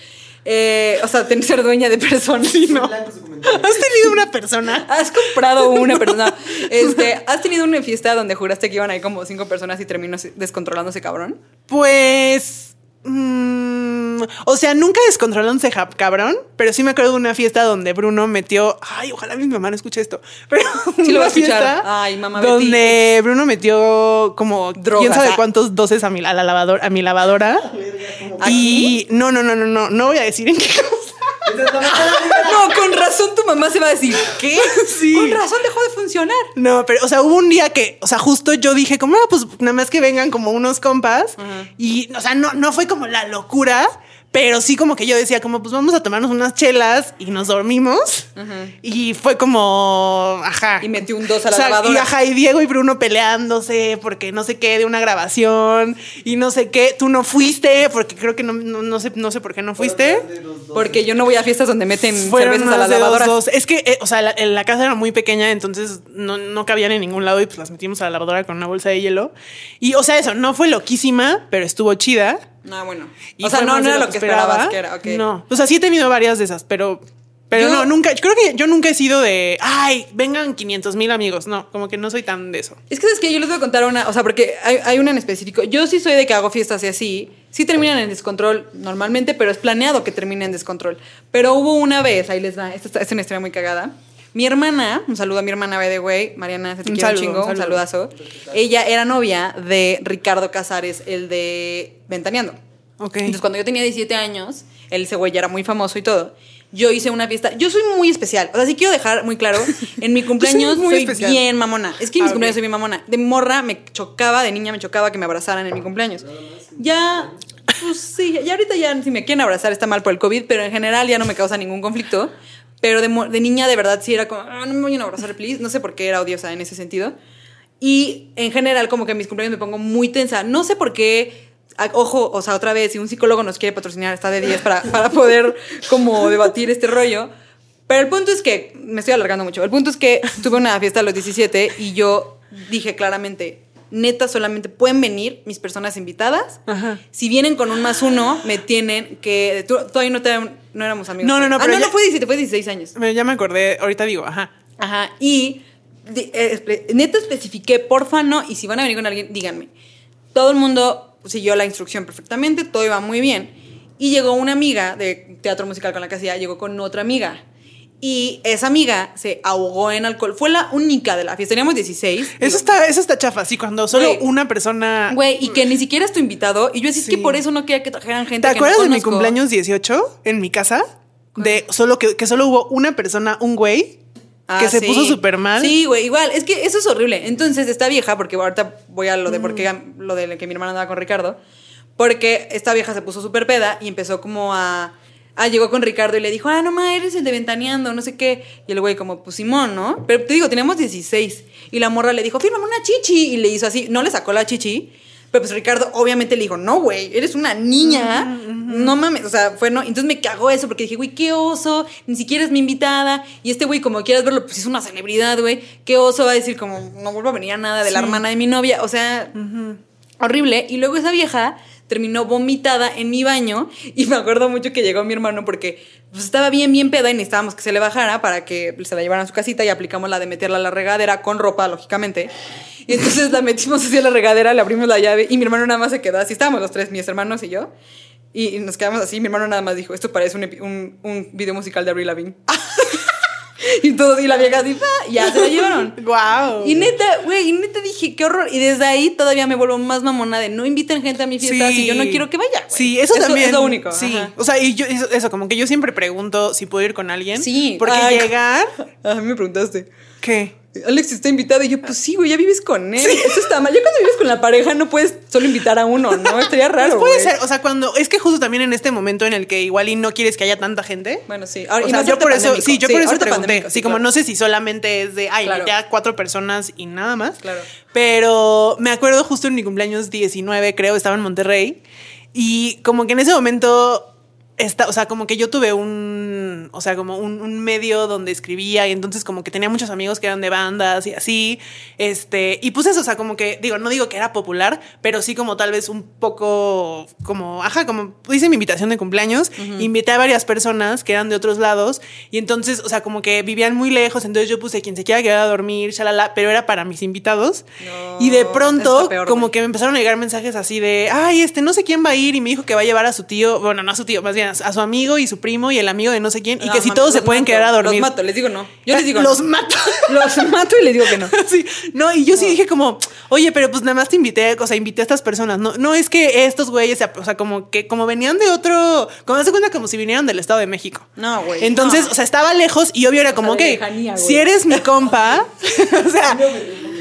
Eh, o sea, tener, ser dueña de personas. Sí, no. ¿Has tenido una persona? Has comprado una persona. <laughs> Este, ¿has tenido una fiesta donde juraste que iban ahí como cinco personas y terminó descontrolándose cabrón? Pues. mm, o sea, nunca descontrolándose ja- cabrón, pero sí me acuerdo de una fiesta donde Bruno metió. Ay, ojalá mi mamá no escuche esto. <laughs> Pero Sí lo va a una escuchar. fiesta Ay, mamá Betty. Donde Bruno metió como Drogas, quién sabe ah. cuántos doces a mi, a la lavadora, a mi lavadora. <laughs> Y no, no, no, no, no, no voy a decir en qué cosa. <laughs> No, con razón tu mamá se va a decir, ¿qué? Sí. Con razón dejó de funcionar. No, pero, o sea, hubo un día que, o sea, justo yo dije, como, ah, pues nada más que vengan como unos compas. Y, o sea, no, no fue como la locura, pero sí como que yo decía, como, pues vamos a tomarnos unas chelas y nos dormimos. Y fue como, ajá. Y metió un dos a la O sea, lavadora. Y ajá, y Diego y Bruno peleándose porque no sé qué de una grabación y no sé qué. Tú no fuiste porque creo que no, no, no sé, no sé por qué no fuiste. Porque yo no voy a fiestas donde meten Fueron cervezas a dos, lavadoras. dos. Es que, eh, o sea, la, la casa era muy pequeña, entonces no, no cabían en ningún lado y pues las metimos a la lavadora con una bolsa de hielo. Y, o sea, eso, no fue loquísima, pero estuvo chida. No, bueno. Y o sea, no, no era lo que esperabas que era. ok. No, o sea, sí he tenido varias de esas, pero... Pero Yo- no, nunca, creo que yo nunca he sido de, ay, vengan 500 mil amigos. No, como que no soy tan de eso. Es que es que yo les voy a contar una, o sea, porque hay, hay una en específico. Yo sí soy de que hago fiestas y así. Sí terminan en descontrol normalmente, pero es planeado que termine en descontrol. Pero hubo una vez, ahí les va, esta, esta es una historia muy cagada. Mi hermana, un saludo a mi hermana by the way, Mariana, se te Un quiere un chingo, un un saludo. saludazo. Ella era novia de Ricardo Casares, el de Ventaneando. Ok. Entonces, cuando yo tenía 17 años, él, ese güey ya era muy famoso y todo. Yo hice una fiesta. Yo soy muy especial. O sea, sí quiero dejar muy claro. En mi <laughs> cumpleaños muy soy especial. bien mamona. Es que en Ah, mis ok. cumpleaños soy bien mamona. De morra me chocaba, de niña me chocaba que me abrazaran en mi cumpleaños. Ya, pues sí, ya ahorita ya si me quieren abrazar está mal por el COVID, pero en general ya no me causa ningún conflicto. Pero de, niña de verdad sí era como, "Ah, no me voy a abrazar, please. No sé por qué era odiosa en ese sentido. Y en general, como que en mis cumpleaños me pongo muy tensa. No sé por qué. Ojo, o sea, otra vez, si un psicólogo nos quiere patrocinar, está de 10 para, para poder como debatir este rollo. Pero el punto es que, me estoy alargando mucho, el punto es que tuve una fiesta a los 17 y yo dije claramente, neta, solamente pueden venir mis personas invitadas. Ajá. Si vienen con un más uno, me tienen que... tú- todavía no, te- no éramos amigos. No, no, no, Ah, pero no, ya- no fue 17, fue 16 años. Me- Ya me acordé, ahorita digo, ajá. Ajá, y eh, neta especifiqué, porfa, no, y si van a venir con alguien, díganme. Todo el mundo siguió la instrucción perfectamente, todo iba muy bien. Y llegó una amiga de teatro musical con la que hacía, llegó con otra amiga. Y esa amiga se ahogó en alcohol. Fue la única de la fiesta. Teníamos 16. Eso está, eso está chafa, sí, cuando solo una persona... Güey, y que ni siquiera es tu invitado. Y yo decía, es que por eso no quería que trajeran gente ¿Te que no acuerdas de mi cumpleaños 18 en mi casa? De solo que, que solo hubo una persona, un güey, Ah, que se sí. puso súper mal. Sí, güey, igual. Es que eso es horrible. Entonces, esta vieja, porque ahorita voy a lo de por qué, Mm. lo de que mi hermana andaba con Ricardo, porque esta vieja se puso súper peda y empezó como a. Ah, llegó con Ricardo y le dijo, ah, no ma, eres el de Ventaneando, no sé qué. Y el güey, como, pues Simón, ¿no? Pero te digo, teníamos 16. Y la morra le dijo, fírmame una chichi. Y le hizo así, no le sacó la chichi. Pero pues Ricardo obviamente le dijo, no, güey, eres una niña. No mames, o sea, fue no. Entonces me cagó eso porque dije, güey, qué oso, ni siquiera es mi invitada. Y este güey, como quieras verlo, pues es una celebridad, güey. Qué oso va a decir, como, no vuelvo a venir a nada de la hermana de mi novia. O sea, horrible. Y luego esa vieja terminó vomitada en mi baño y me acuerdo mucho que llegó mi hermano porque pues, estaba bien, bien peda y necesitábamos que se le bajara para que se la llevaran a su casita y aplicamos la de meterla a la regadera con ropa, lógicamente. Y entonces la metimos hacia la regadera, le abrimos la llave y mi hermano nada más se quedó así. Estábamos los tres, mis hermanos y yo. Y nos quedamos así. Mi hermano nada más dijo: Esto parece un, un, un video musical de Avril Lavigne. <laughs> y todos, y la vieja así, "Ah", y ya se la llevaron. <laughs> Wow. Y neta, güey, y neta dije, qué horror. Y desde ahí todavía me vuelvo más mamona de no inviten gente a mi fiesta si yo no quiero que vaya. Sí, eso, también. Es lo único. Sí. ajá. O sea, y yo, eso, eso, como que yo siempre pregunto si puedo ir con alguien. Sí. Porque Ay. llegar. A <laughs> mí me preguntaste. ¿Qué? Alex está invitado y yo, pues sí, güey, ya vives con él. Eso está mal. Ya cuando vives con la pareja no puedes solo invitar a uno, ¿no? <laughs> Estaría raro. Pues puede ser, o sea, cuando es que justo también en este momento en el que igual y no quieres que haya tanta gente. Bueno, sí. Ahora, o sea, yo por eso, sí, yo por eso pregunté. pandémico, Sí, como no sé si solamente es de, ay, Claro. invité a cuatro personas y nada más. Claro. Pero me acuerdo justo en mi cumpleaños 19, creo, estaba en Monterrey. Y como que en ese momento, está, o sea, como que yo tuve un, o sea, como un, un medio donde escribía y entonces como que tenía muchos amigos que eran de bandas y así. Este, y pues eso, o sea, como que, digo, no digo que era popular, pero sí como tal vez un poco, como, ajá, como hice mi invitación de cumpleaños, invité a varias personas que eran de otros lados y entonces, o sea, como que vivían muy lejos, entonces yo puse quien se quiera quedar a dormir, shalala, pero era para mis invitados. No, y de pronto, peor, como que me empezaron a llegar mensajes así de, ay, este, no sé quién va a ir y me dijo que va a llevar a su tío, bueno, no a su tío, más bien a su amigo y su primo y el amigo de no sé quién, y No, que si todos se pueden mato, quedar a dormir. Los mato, les digo no. Yo les digo Los no. mato. <laughs> Los mato y les digo que no. <laughs> Sí, no, y yo sí dije como, oye, pero pues nada más te invité, o sea, invité a estas personas. No, no es que estos güeyes, o sea, como que como venían de otro, como se cuenta como si vinieran del Estado de México. No, güey. Entonces, o sea, estaba lejos y obvio era como, güey. si eres mi compa, <laughs> o sea,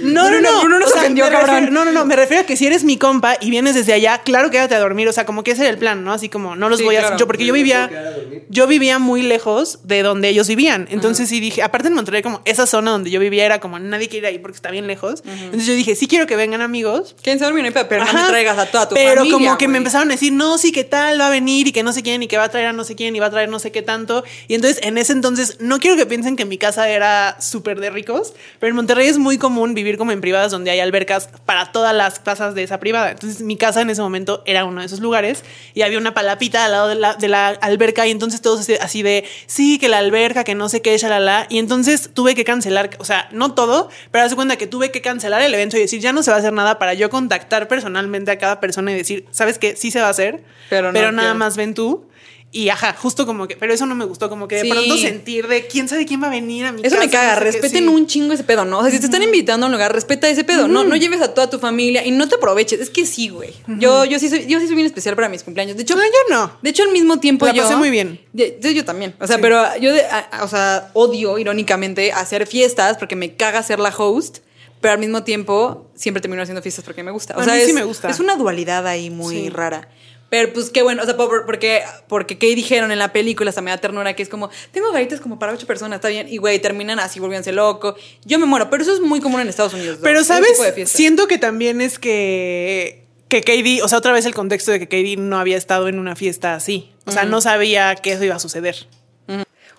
no, no, no, Bruno nos o sea, ofendió, cabrón. no, no, no, me refiero a que si eres mi compa y vienes desde allá, claro, quédate a dormir, o sea, como que ese era el plan, ¿no? Así como, no los Sí, voy a, claro. yo porque yo ¿Me puedo vivía, yo vivía muy lejos de donde ellos vivían. Entonces sí dije, aparte en Monterrey, como esa zona donde yo vivía era como nadie quiere ir ahí porque está bien lejos. Entonces yo dije, sí quiero que vengan amigos. Quédense a dormir, no hay pedo, pero no Ajá. me traigas a toda tu Pero familia. como que me güey. empezaron a decir, no, sí, qué tal, va a venir y que no sé quién y que va a traer a no sé quién y va a traer no sé qué tanto. Y entonces en ese entonces, no quiero que piensen que mi casa era súper de ricos, pero en Monterrey es muy común vivir como en privadas donde hay albercas para todas las casas de esa privada. Entonces mi casa en ese momento era uno de esos lugares y había una palapita al lado de la, de la alberca y entonces todos así- de, sí, que la alberca, que no sé qué, shalala. Y entonces tuve que cancelar, o sea, no todo, pero haz de cuenta que tuve que cancelar el evento y decir, ya no se va a hacer nada para yo contactar personalmente a cada persona y decir, ¿sabes qué? Sí se va a hacer, Pero pero, no nada quiero. más ven tú. Y ajá, justo como que, pero eso no me gustó, como que de Sí. pronto sentir de quién sabe quién va a venir a mi Eso me casa, caga, no sé qué, respeten sí. un chingo ese pedo, ¿no? O sea, si te están invitando a un lugar, respeta ese pedo, no, no lleves a toda tu familia y no te aproveches. Es que sí, güey. Yo, yo sí soy, yo sí soy bien especial para mis cumpleaños. De hecho, No, yo no. De hecho, al mismo tiempo La yo. pasé muy bien. De- de- yo también. O sea, Sí. pero yo, de- a- a- o sea, odio, irónicamente, hacer fiestas porque me caga ser la host. Pero al mismo tiempo, siempre termino haciendo fiestas porque me gusta. O A sea, mí es, sí me gusta. es una dualidad ahí muy Sí. rara. Pero pues qué bueno, o sea, por- porque, porque ¿qué dijeron en la película? Hasta me da ternura que es como, tengo garitas como para ocho personas, está bien. Y güey, terminan así, volviéndose loco. Yo me muero, pero eso es muy común en Estados Unidos. ¿no? Pero, ¿sabes? Siento que también es que, que Katie, o sea, otra vez el contexto de que Katie no había estado en una fiesta así. O sea, no sabía que eso iba a suceder.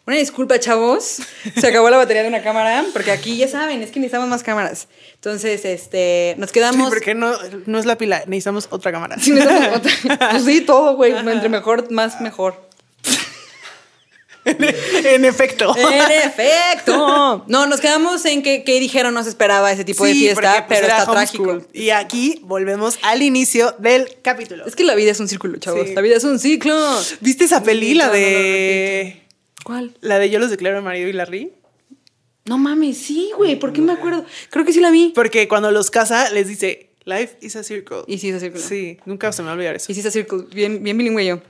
Una disculpa, chavos. Se acabó la batería de una cámara, porque aquí ya saben, es que necesitamos más cámaras. Entonces, este, nos Sí, quedamos. porque no, no es la pila, necesitamos otra cámara. Sí, necesitamos otra. Pues sí, todo, güey. Entre mejor, más mejor. en efecto. En efecto. No, nos quedamos en que, que dijeron no se esperaba ese tipo de Sí, fiesta, porque, pues, pero está homeschool. trágico. Y aquí volvemos al inicio del capítulo. Es que la vida es un círculo, chavos. Sí. La vida es un ciclo. ¿Viste esa peli, la de... ¿Cuál? La de Yo los declaro marido y Larry? No mames, sí, güey. ¿Por qué me acuerdo? Creo que sí la vi. Porque cuando los casa les dice, life is a circle. Y sí, es círculo. Sí, nunca se me va a olvidar eso. Y sí, está Circle, bien, bien bilingüe yo.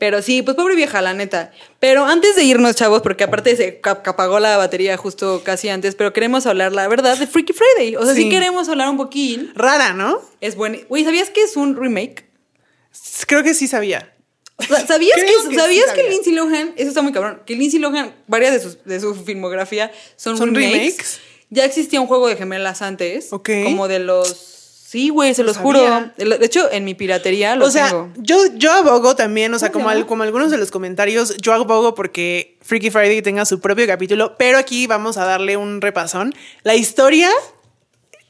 Pero sí, pues pobre vieja, la neta. Pero antes de irnos, chavos, porque aparte se apagó la batería justo casi antes, pero queremos hablar, la verdad, de Freaky Friday. O sea, sí, Sí. queremos hablar un poquín. Rara, ¿no? Es bueno. Güey, ¿sabías que es un remake? Creo que sí sabía. ¿Sabías, Creo que, que sí ¿sabías que sabía. Lindsay Lohan, eso está muy cabrón, que Lindsay Lohan, varias de, sus, de su filmografía son, ¿Son remakes. remakes? Ya existía un juego de gemelas antes. Ok. Como de los... Sí, güey, se los juro. De hecho, en mi piratería lo o sea, tengo. yo, yo abogo también, o sea, ¿Cómo como, al- como algunos de los comentarios, yo abogo porque Freaky Friday tenga su propio capítulo, pero aquí vamos a darle un repasón. La historia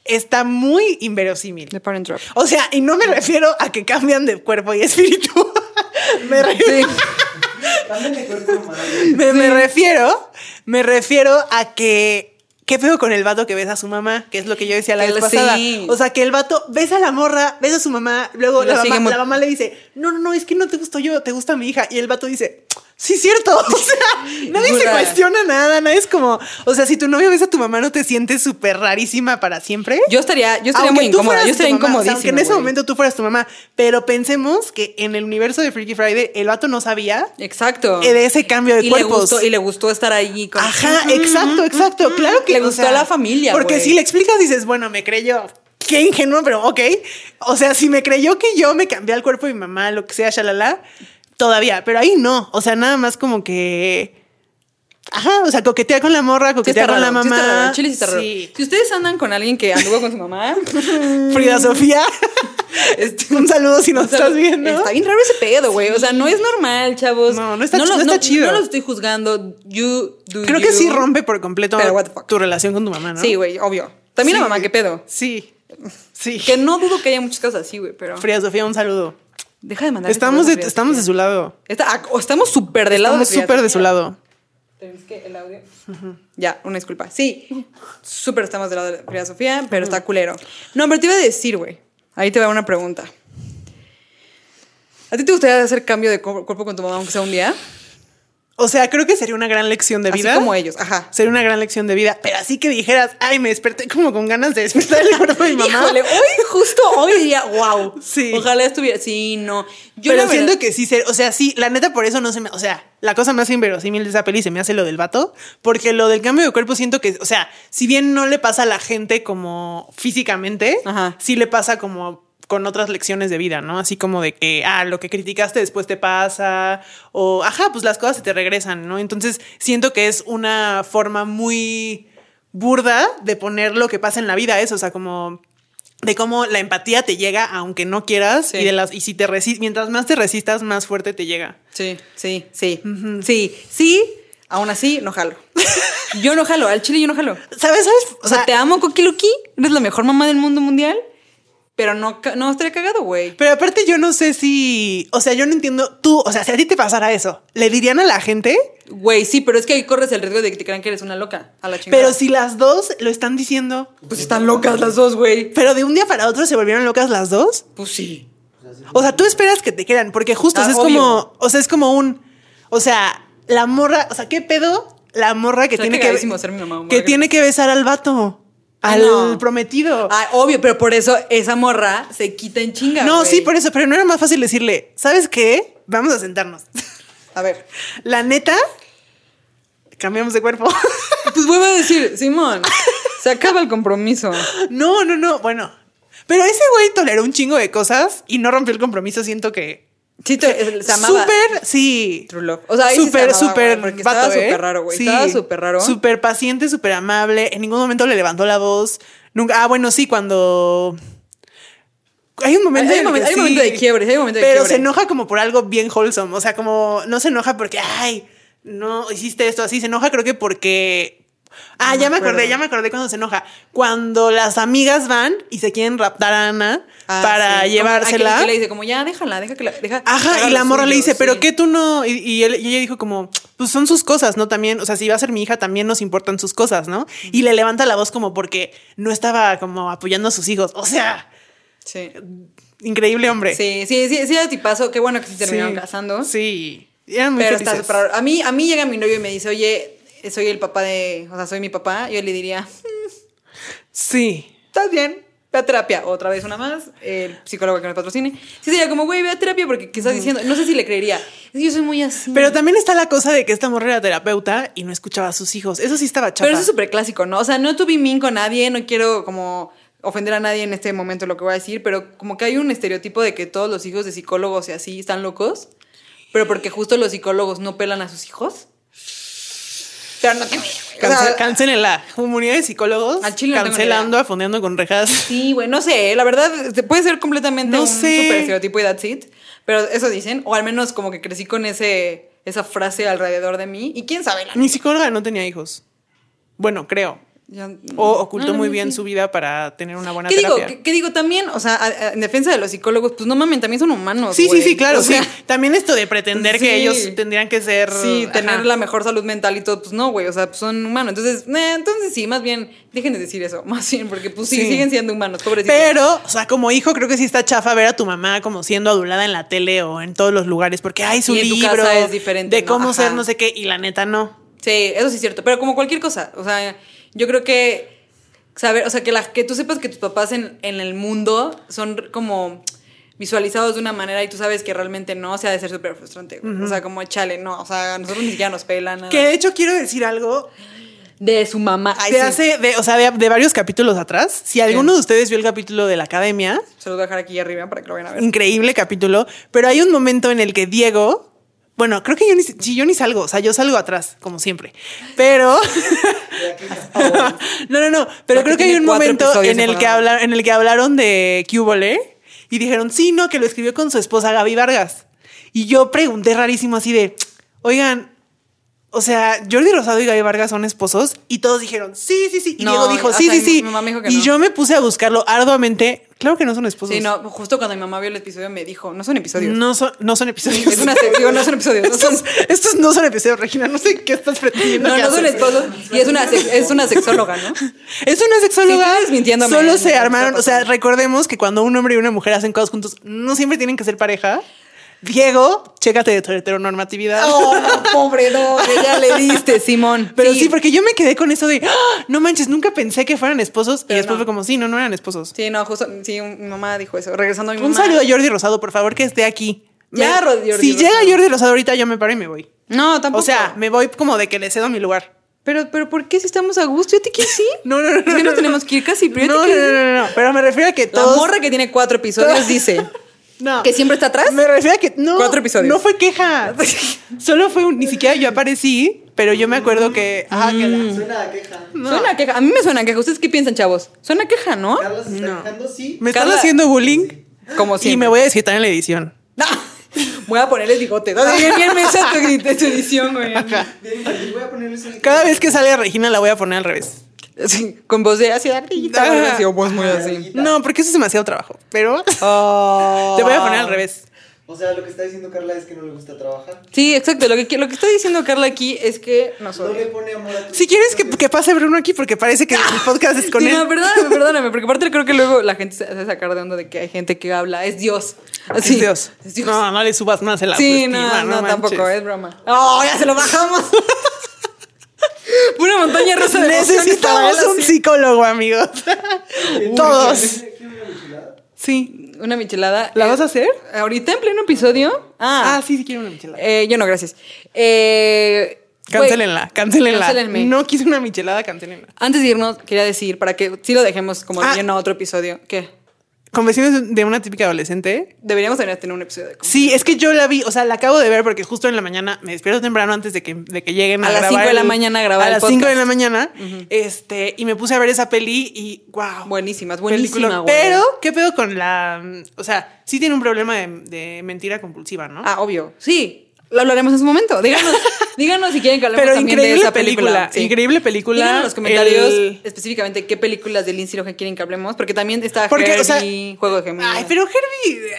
está muy inverosímil. The Parent Trap. O sea, y no me refiero a que cambian de cuerpo y <laughs> espíritu. <laughs> me, Sí. Refiero, me refiero a que. ¿Qué pedo con el vato que besa a su mamá? Que es lo que yo decía la Que vez pasada. sí. O sea, que el vato besa a la morra, besa a su mamá, luego mamá, la mamá le dice, no, no, no, es que no te gusto yo, te gusta mi hija. Y el vato dice, sí, cierto. <laughs> O sea, nadie se cuestiona nada, nadie es como, o sea, si tu novio besa a tu mamá, ¿no te sientes súper rarísima para siempre? Yo estaría, yo estaría Aunque muy incómoda. Yo estaría o sea, aunque en ese momento tú fueras tu mamá. Pero pensemos que en el universo de Freaky Friday, el vato no sabía Exacto. de ese cambio de y cuerpos. Le gustó, y le gustó estar ahí con. Ajá, exacto, exacto. Claro que Le o gustó sea, a la familia, Porque si le explicas, dices, bueno, me creyó. Qué ingenuo, pero ok. O sea, si me creyó que yo me cambié al cuerpo de mi mamá, lo que sea, shalala, todavía. Pero ahí no. O sea, nada más como que. Ajá, o sea, coquetea con la morra, coquetea con la sí mamá. está raro, el chile sí está raro. Sí. Si ustedes andan con alguien que anduvo con su mamá, <laughs> Frida Sofía. <laughs> este, Un saludo si nos estás viendo. Está bien raro ese pedo, güey. O sea, no es normal, chavos. No, no está ch- no está chido. No lo estoy juzgando. You do Creo que sí rompe por completo tu relación con tu mamá, ¿no? Sí, güey, obvio. También Sí. la mamá, ¿qué pedo? Sí. Sí. Que no dudo que haya muchas cosas así, güey, pero. Frida Sofía, un saludo. Deja de mandar. Estamos de, estamos de su lado. Está- ah, o estamos súper del lado Estamos súper de su lado. Es que el audio. Ya, una disculpa. Sí, súper estamos del lado de Frida Sofía, pero está culero. No, pero te iba a decir, güey. Ahí te va una pregunta. ¿A ti te gustaría hacer cambio de cu- cuerpo con tu mamá, aunque sea un día? O sea, creo que sería una gran lección de Así vida. como ellos, ajá. Sería una gran lección de vida. Pero así que dijeras, ay, me desperté como con ganas de despertar el cuerpo de mi <laughs> mamá. Híjole, hoy, justo hoy diría, wow. Sí. Ojalá estuviera. Sí, no. Yo pero siento verdad- que sí, o sea, sí, la neta por eso no se me, o sea, la cosa más inverosímil de esa peli se me hace lo del vato, porque lo del cambio de cuerpo siento que, o sea, si bien no le pasa a la gente como físicamente, Ajá. sí le pasa como con otras lecciones de vida, ¿no? Así como de que, ah, lo que criticaste después te pasa, o, ajá, pues las cosas se te regresan, ¿no? Entonces, siento que es una forma muy burda de poner lo que pasa en la vida, eso, o sea, como de cómo la empatía te llega aunque no quieras Sí. y de las y si te mientras más te resistas más fuerte te llega. Sí, sí, sí. Sí, sí. Aún así, no jalo. <laughs> Yo no jalo. Al chile yo no jalo. ¿Sabes? ¿Sabes? O sea, te amo, Coqui Luqui. Eres la mejor mamá del mundo mundial. Pero no, no estaría cagado, güey. pero aparte yo no sé si, o sea, yo no entiendo tú, o sea, si a ti te pasara eso, ¿le dirían a la gente? Güey, sí, pero es que ahí corres el riesgo de que te crean que eres una loca. A la chingada. Pero si las dos lo están diciendo, Pues están locas las dos, güey. pero de un día para otro se volvieron locas las dos. Pues sí. O sea, tú esperas que te crean, porque justo Ah, o sea, es obvio. como, o sea, es como un, o sea, la morra, o sea, ¿qué pedo? La morra que tiene que, ser mi mamá, morra que que- tiene que besar al vato, al no. prometido. Ah, obvio, pero por eso esa morra se quita en chinga. No, sí, por eso, pero no era más fácil decirle, ¿sabes qué? Vamos a sentarnos. <laughs> A ver. La neta, cambiamos de cuerpo. <laughs> Pues vuelvo a decir, Simón, se acaba el compromiso. <laughs> no, no, no, bueno. Pero ese güey toleró un chingo de cosas y no rompió el compromiso, siento que... Sí, te- se amaba. Súper, sí. True love. O sea, ahí sí súper, amaba, súper güey, porque vato, estaba ¿eh? súper raro, güey. Sí. Estaba súper raro. Súper paciente, súper amable. En ningún momento le levantó la voz. Nunca. Ah, bueno, sí, cuando. Hay un momento, Hay- hay momento- hay un momento de quiebre, sí, hay un momento de Pero quiebre. se enoja como por algo bien wholesome. O sea, como no se enoja porque, ay, no hiciste esto así. Se enoja, creo que porque. Ah, No ya me acordé, ya me acordé cuando se enoja. Cuando las amigas van y se quieren raptar a Ana Ah, para sí. llevársela. Que- le dice como, ya, déjala, deja que la... Deja, Ajá, y la morra le suyo", dice, pero sí. ¿qué tú no? Y, y él- y ella dijo como, pues son sus cosas, ¿no? También, o sea, si va a ser mi hija, también nos importan sus cosas, ¿no? Y le levanta la voz como porque no estaba como apoyando a sus hijos. O sea, Sí. increíble hombre. Sí, sí, sí, sí, era tipazo. Qué bueno que se terminaron Sí, casando. Sí, eran muy Pero está felices. raro. A mí, a mí llega mi novio y me dice, oye, soy el papá de... O sea, soy mi papá. Yo le diría, Sí. estás bien, ve a terapia. Otra vez una más, el psicólogo que nos patrocine. Sí sería como, güey, ve a terapia porque ¿qué estás diciendo? No sé si le creería. Yo soy muy así. Pero también está la cosa de que esta morra era terapeuta y no escuchaba a sus hijos. Eso sí estaba chafa. Pero eso es súper clásico, ¿no? O sea, no tuve min con nadie, no quiero como ofender a nadie en este momento lo que voy a decir, pero como que hay un estereotipo de que todos los hijos de psicólogos y así están locos, pero porque justo los psicólogos no pelan a sus hijos. Pero no tiene. O sea, Cance- Cancelenla. Comunidad de psicólogos Al chile no tengo ni cancelando, afondeando con rejas. Sí, güey, no sé, la verdad este, puede ser completamente No un sé. super estereotipo y that's it, pero eso dicen, o al menos como que crecí con ese esa frase alrededor de mí y quién sabe la Mi psicóloga no tenía hijos. Bueno, creo. Ya- O ocultó No, no, muy bien sí. su vida para tener una buena ¿Qué digo? ¿Qué, qué digo también? O sea, a- a- en defensa de los psicólogos, pues no mamen, también son humanos. Sí, sí, sí, claro, O sea, sí. También esto de pretender sí. que ellos tendrían que ser. Sí, tener ajá. la mejor salud mental y todo, pues no, güey, o sea, pues son humanos. Entonces, eh, entonces sí, más bien, dejen de decir eso, <laughs> más bien, porque pues sí, Sí. siguen siendo humanos, pobrecitos. Pero, o sea, como hijo, creo que sí está chafa ver a tu mamá como siendo adulada en la tele o en todos los lugares, porque hay su Y libro casa es diferente, de ¿no? cómo Ajá. ser no sé qué, y la neta no. Sí, eso sí es cierto, pero como cualquier cosa, o sea, yo creo que saber, o sea, que, la, que tú sepas que tus papás en, en el mundo son como visualizados de una manera y tú sabes que realmente no, o sea, de ser súper frustrante. O sea, como chale, no, o sea, nosotros ni siquiera nos pelan nada. Que de hecho quiero decir algo De su mamá. Ay, sí. hace, de, o sea, de, de varios capítulos atrás. Si alguno de ustedes vio el capítulo de la academia, Se los voy a dejar aquí arriba para que lo vayan a ver. increíble capítulo, pero hay un momento en el que Diego, bueno, creo que yo ni, si yo ni salgo, o sea, yo salgo atrás, como siempre, pero... <laughs> no, no, no, pero creo que hay un momento en el, que separados. habla, en el que hablaron de Cubole y dijeron, sí, no, que lo escribió con su esposa Gaby Vargas. Y yo pregunté rarísimo así de, oigan, o sea, Jordi Rosado y Gaby Vargas son esposos y todos dijeron, sí, sí, sí. Y No, Diego dijo, sí, sí, sí. mi mamá dijo que y no. yo me puse a buscarlo arduamente. Claro que no son esposos. Sí, no, justo cuando mi mamá vio el episodio me dijo, no son episodios. No son, no son episodios. Es una se- digo, no son episodios, no son- estos, <laughs> estos no son episodios, Regina. No sé qué estás pretendiendo. No, no son esposos. Y es una, es una sexóloga, ¿no? <laughs> Es una sexóloga. Sí, Solo se armaron. O sea, recordemos que cuando un hombre y una mujer hacen cosas juntos, no siempre tienen que ser pareja. Diego, chécate de tu heteronormatividad. Oh, no, pobre, no, que ya le <laughs> diste, Simón. Pero sí. porque yo me quedé con eso de "Ah, no manches, nunca pensé que fueran esposos. y después no. fue como, sí, no, no eran esposos. Sí, no, justo, sí, mi mamá dijo eso. Regresando a mi Un mamá. saludo a Jordi Rosado, por favor, que esté aquí. Ya, Me- Jordi si Rosado. llega Jordi Rosado ahorita, yo me paro y me voy. No, tampoco. O sea, me voy como de que le cedo mi lugar. pero, pero ¿por qué si estamos a gusto? Yo te sí. <laughs> No, no, no. Es que no, nos no. tenemos que ir casi, pero No, no, no, no, no. Pero me refiero a que La todos. morra que tiene cuatro episodios dice <laughs> No. que siempre está atrás. Me refiero a que no. Cuatro episodios. No fue queja. <laughs> Solo fue un. Ni siquiera yo aparecí, pero yo me acuerdo que. Ajá, que la- Suena a queja. Suena a queja. A mí me suena a queja. ¿Ustedes qué piensan, chavos? Suena a queja, ¿no? Carla se está No. quejando, sí. Me están haciendo bullying. Como Y siempre. me voy a desquitar en la edición. No. <laughs> Voy a ponerle bigote. No, bien, bien tu edición, güey. Cada vez que sale Regina la voy a poner al revés. Sí, con voz de así ardillita. Ah. o algo así, o voz muy así. No, porque eso es demasiado trabajo. Pero Oh. <laughs> te voy a poner al revés. O sea, lo que está diciendo Carla es que no le gusta trabajar. Sí, exacto. Lo que, lo que está diciendo Carla aquí es que nos No le pone amor a tus Si quieres que, que pase Bruno aquí, porque parece que el podcast es con Sí, él. no, perdóname, <laughs> perdóname, porque aparte creo que luego la gente se hace sacar de onda de que hay gente que habla, es Dios. Así. Es Dios. Es Dios. No, no le subas más el sí, autoestima, no, no, tampoco, es broma. ¡Oh, ya se lo bajamos! <laughs> Una montaña rusa de Necesitamos él, un psicólogo, amigos. <laughs> Todos. ¿Quiere una michelada? Sí. Una michelada. ¿La Eh, vas a hacer? ¿Ahorita en pleno episodio? Ah, Ah, sí, sí quiero una michelada. eh, yo no, gracias. Eh, Cancelenla, cancelenla. Cancélenme. No quise una michelada, cancelenla. Antes de irnos, quería decir, para que sí lo dejemos como Ah. lleno a otro episodio, que Confesiones de una típica adolescente. deberíamos tener, un episodio de Sí, es que yo la vi, o sea, la acabo de ver porque justo en la mañana me despierto temprano antes de que, de que lleguen a, A las grabar cinco de la mañana a grabar A las 5 de la mañana. Este, y me puse a ver esa peli y wow. Buenísimas, buenísima, película. güey. Pero, ¿qué pedo con la. O sea, sí tiene un problema de, de mentira compulsiva, ¿no? Ah, obvio. Sí, lo hablaremos en su momento. Díganos, <laughs> díganos si quieren que hablemos Pero también de esa película. película, Sí. increíble película. Díganos en los comentarios El- específicamente qué películas de Lindsay Lohan quieren que hablemos, porque también está Porque, o sea, Herbie, Juego de Gemelas. Ay, pero Herbie. eh,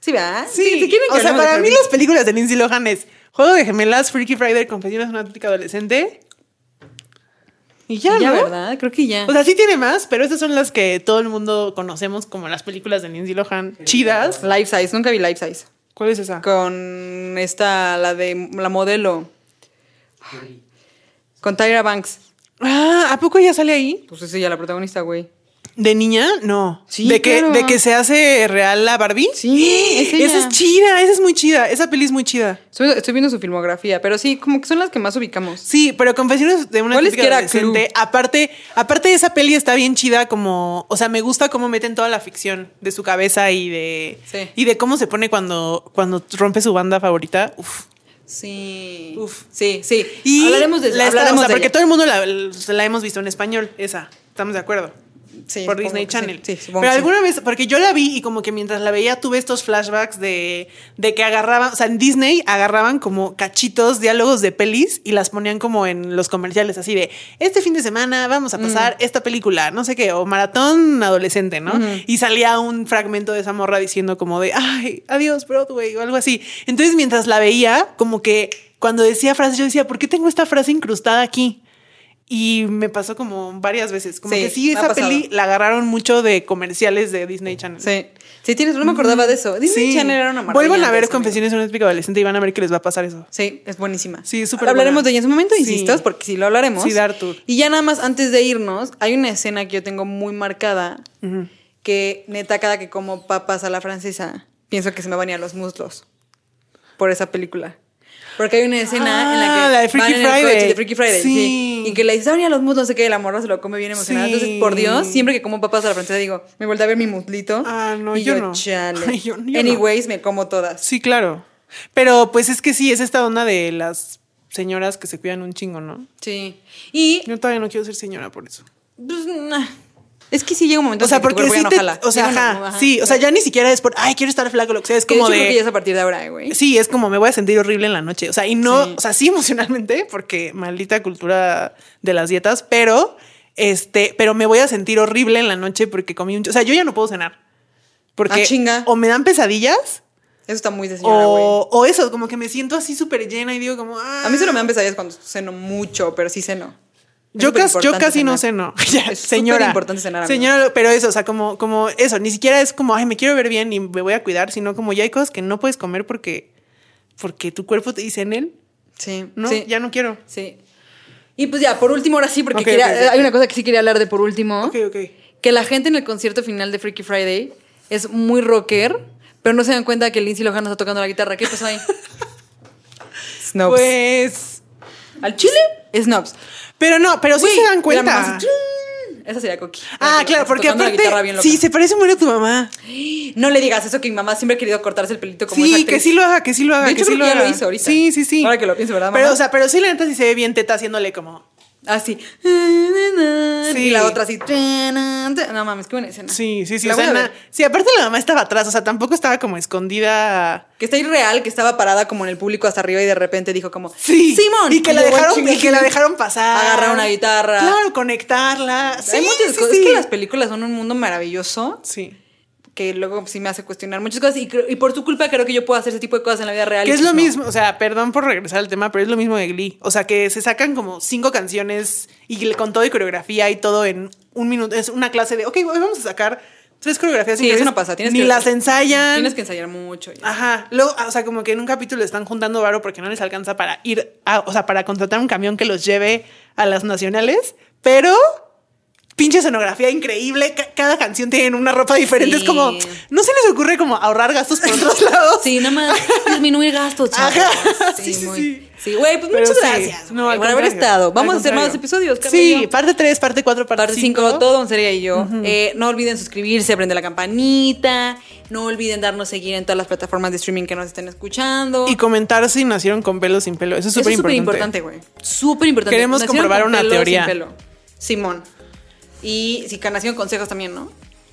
Sí, ¿verdad? Sí, si quieren que o sea, para mí las películas de Lindsay Lohan es Juego de Gemelas, Freaky Friday, Confesiones de una típica adolescente. Y ya, ya, ¿no? ¿verdad? Creo que ya. O sea, sí tiene más, pero estas son las que todo el mundo conocemos como las películas de Lindsay Lohan chidas. Life Size, nunca vi Life Size. ¿Cuál es esa? Con esta, la de la modelo, con Tyra Banks. Ah, ¿a poco ella sale ahí? Pues es ella la protagonista, güey. ¿De niña? No. Sí, ¿De que, claro. ¿De que se hace real la Barbie? Sí, es <gasps> ella. Esa es chida, esa es muy chida. Esa peli es muy chida. Estoy, estoy viendo su filmografía, pero sí, como que son las que más ubicamos. Sí, pero Confesiones de una ¿Cuál es típica que era adolescente. Aparte, aparte de esa peli está bien chida como, o sea, me gusta cómo meten toda la ficción de su cabeza y de Sí. y de cómo se pone cuando cuando rompe su banda favorita. Uf. Sí. Uf. Sí, sí. Y hablaremos de la esta- hablaremos o sea, de porque ella. todo el mundo la, la hemos visto en español, esa. Estamos de acuerdo. Sí, por Disney sí. Channel. Sí, Pero alguna vez, porque yo la vi y como que mientras la veía tuve estos flashbacks de, de que agarraban, o sea, en Disney agarraban como cachitos, diálogos de pelis y las ponían como en los comerciales, así de, este fin de semana vamos a pasar esta película, no sé qué, o maratón adolescente, ¿no? Y salía un fragmento de esa morra diciendo como de, ay, adiós Broadway o algo así. Entonces mientras la veía, como que cuando decía frases, yo decía, ¿por qué tengo esta frase incrustada aquí? Y me pasó como varias veces. Como Sí, que sí, esa peli la agarraron mucho de comerciales de Disney Channel. Sí. Sí, tienes, no me acordaba de eso. Disney Sí. Channel era una maravilla. Vuelvan a ver Confesiones de una típica adolescente y van a ver que les va a pasar eso. Sí, es buenísima. Sí, súper Hablaremos buena. de ella en su momento, Sí. insistas, porque sí lo hablaremos. Sí, dar tour. Y ya nada más, antes de irnos, hay una escena que yo tengo muy marcada, que neta, cada que como papas a la francesa, pienso que se me van a ir a los muslos por esa película. Porque hay una escena en la que Ah, la de Freaky van en el Friday. coche de Freaky Friday, sí. Sí. Y que le dice, "Se van a los muslos, no sé qué, la morra se lo come bien emocionada. Sí. Entonces, por Dios, siempre que como papas a la francesa digo, me vuelvo a ver mi muslito. Ah, no, y yo yo, no. chale. <laughs> Ay, yo- yo no. Anyways, me como todas. Sí, claro. Pero pues es que sí, es esta onda de las señoras que se cuidan un chingo, ¿no? Sí. Y Yo todavía no quiero ser señora por eso. Pues, nah. Es que sí llega un momento O sea, en que porque sí no te, jala. o sea, ajá, sí, o sea, ya ni siquiera es por, ay, quiero estar flaco, lo que sea, es como yo creo de, que ya es a partir de ahora, güey. sí, es como me voy a sentir horrible en la noche, o sea, y no, Sí. o sea, sí emocionalmente, porque maldita cultura de las dietas, pero, este, pero me voy a sentir horrible en la noche porque comí un, o sea, yo ya no puedo cenar, porque Ah, chinga. o me dan pesadillas Eso está muy de señora, o, o eso, como que me siento así súper llena y digo como, ah, A mí solo me dan pesadillas cuando ceno mucho, pero sí ceno. Yo, cas- yo casi no ceno. <laughs> <laughs> Ya, Es señora. superimportante cenar, amigo. Señora, pero eso, o sea, como, como eso, ni siquiera es como, ay, me quiero ver bien y me voy a cuidar, sino como ya hay cosas que no puedes comer porque, porque tu cuerpo te dice en él, Sí. no, sí. ya no quiero. Sí. Y pues ya, por último, ahora sí, porque quería- hay una cosa que sí quería hablar de por último. Ok, ok. Que la gente en el concierto final de Freaky Friday es muy rocker, pero no se dan cuenta que Lindsay Lohan está tocando la guitarra. ¿Qué pasó ahí? <laughs> Snobs. Pues, ¿Al chile? Snobs. Pero no, pero sí se dan cuenta. mamá así, Esa sería Coqui. Ah, claro, porque aparte, sí, se parece muy a tu mamá. No le digas eso que mi mamá siempre ha querido cortarse el pelito como Sí, que sí lo haga, que sí lo haga, De que sí creo lo que ya haga. lo hizo ahorita. Sí, sí, sí. Ahora que lo pienso, ¿verdad, mamá? Pero, o sea, pero sí, la neta sí se ve bien teta haciéndole como. Así. Sí. Y la otra así. No mames, qué buena escena. Sí, sí, sí. O sea, na- sí, aparte la mamá estaba atrás, o sea, tampoco estaba como escondida. Que está irreal, que estaba parada como en el público hasta arriba y de repente dijo como Sí. Simón. Y que la dejaron, y que la <laughs> dejaron pasar. Agarrar una guitarra. Claro, conectarla. Sí, Hay muchas sí, cosas. sí. Es que las películas son un mundo maravilloso Sí. Que luego sí me hace cuestionar muchas cosas y, por tu culpa creo que yo puedo hacer ese tipo de cosas en la vida real. Que es pues lo no. mismo, o sea, perdón por regresar al tema, pero es lo mismo de Glee. O sea, que se sacan como cinco canciones y con todo y coreografía y todo en un minuto. Es una clase de, ok, hoy vamos a sacar tres coreografías. Sí, eso no pasa. Tienes Ni que, las ensayan. Tienes que ensayar mucho. Ajá. Luego, o sea, como que en un capítulo están juntando varo porque no les alcanza para ir, a, o sea, para contratar un camión que los lleve a las nacionales, pero pinche escenografía increíble. ca- cada canción tiene una ropa diferente. Sí. Es como, no se les ocurre como ahorrar gastos por otros <laughs> lados. Sí, nada más disminuir gastos, chavos. Ajá. <laughs> Sí, Sí, sí, muy- sí. Sí, güey, pues Pero muchas sí. gracias No, por haber estado. Vamos a hacer más episodios, Carla Sí, parte 3, parte 4, parte Parte 5, 5. todo, Sería y yo. Eh, no olviden suscribirse, prender la campanita. No olviden darnos seguir en todas las plataformas de streaming que nos estén escuchando. Y comentar si nacieron con pelo o sin pelo. Eso es súper es súper importante. importante, güey. Súper importante. Queremos Nacieron comprobar una teoría. sin pelo. Simón. Y si nacieron con cejas también, ¿no?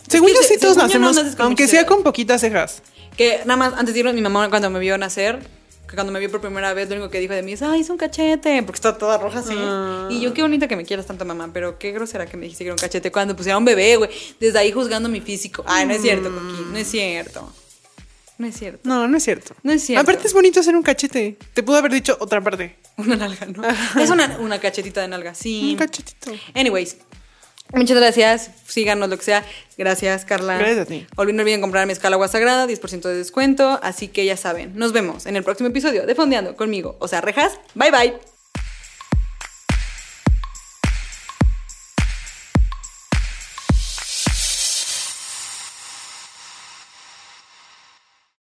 Según Es yo que sí se- todos no nacemos, aunque sea con poquitas cejas. Que nada más, antes de irnos, mi mamá cuando me vio nacer, que cuando me vio por primera vez, lo único que dijo de mí es, ay, es un cachete, porque está toda roja así. Ah. Y yo, qué bonita que me quieras tanto, mamá, pero qué grosera que me dijiste que era un cachete cuando pusiera un bebé, güey. Desde ahí juzgando mi físico. Ay, no es cierto, Mm. Coqui, no es cierto. No es cierto. No, no es cierto. No es cierto. Aparte es bonito hacer un cachete. Te pudo haber dicho otra parte. <laughs> Una nalga, ¿no? Es una, una cachetita de nalga, sí. Un cachetito. Anyways, muchas gracias. Síganos lo que sea. Gracias, Carla. Gracias a ti. Olviden, no olviden comprar mezcal agua sagrada, 10% de descuento. Así que ya saben, nos vemos en el próximo episodio de Fondeando conmigo. O sea, rejas. Bye bye.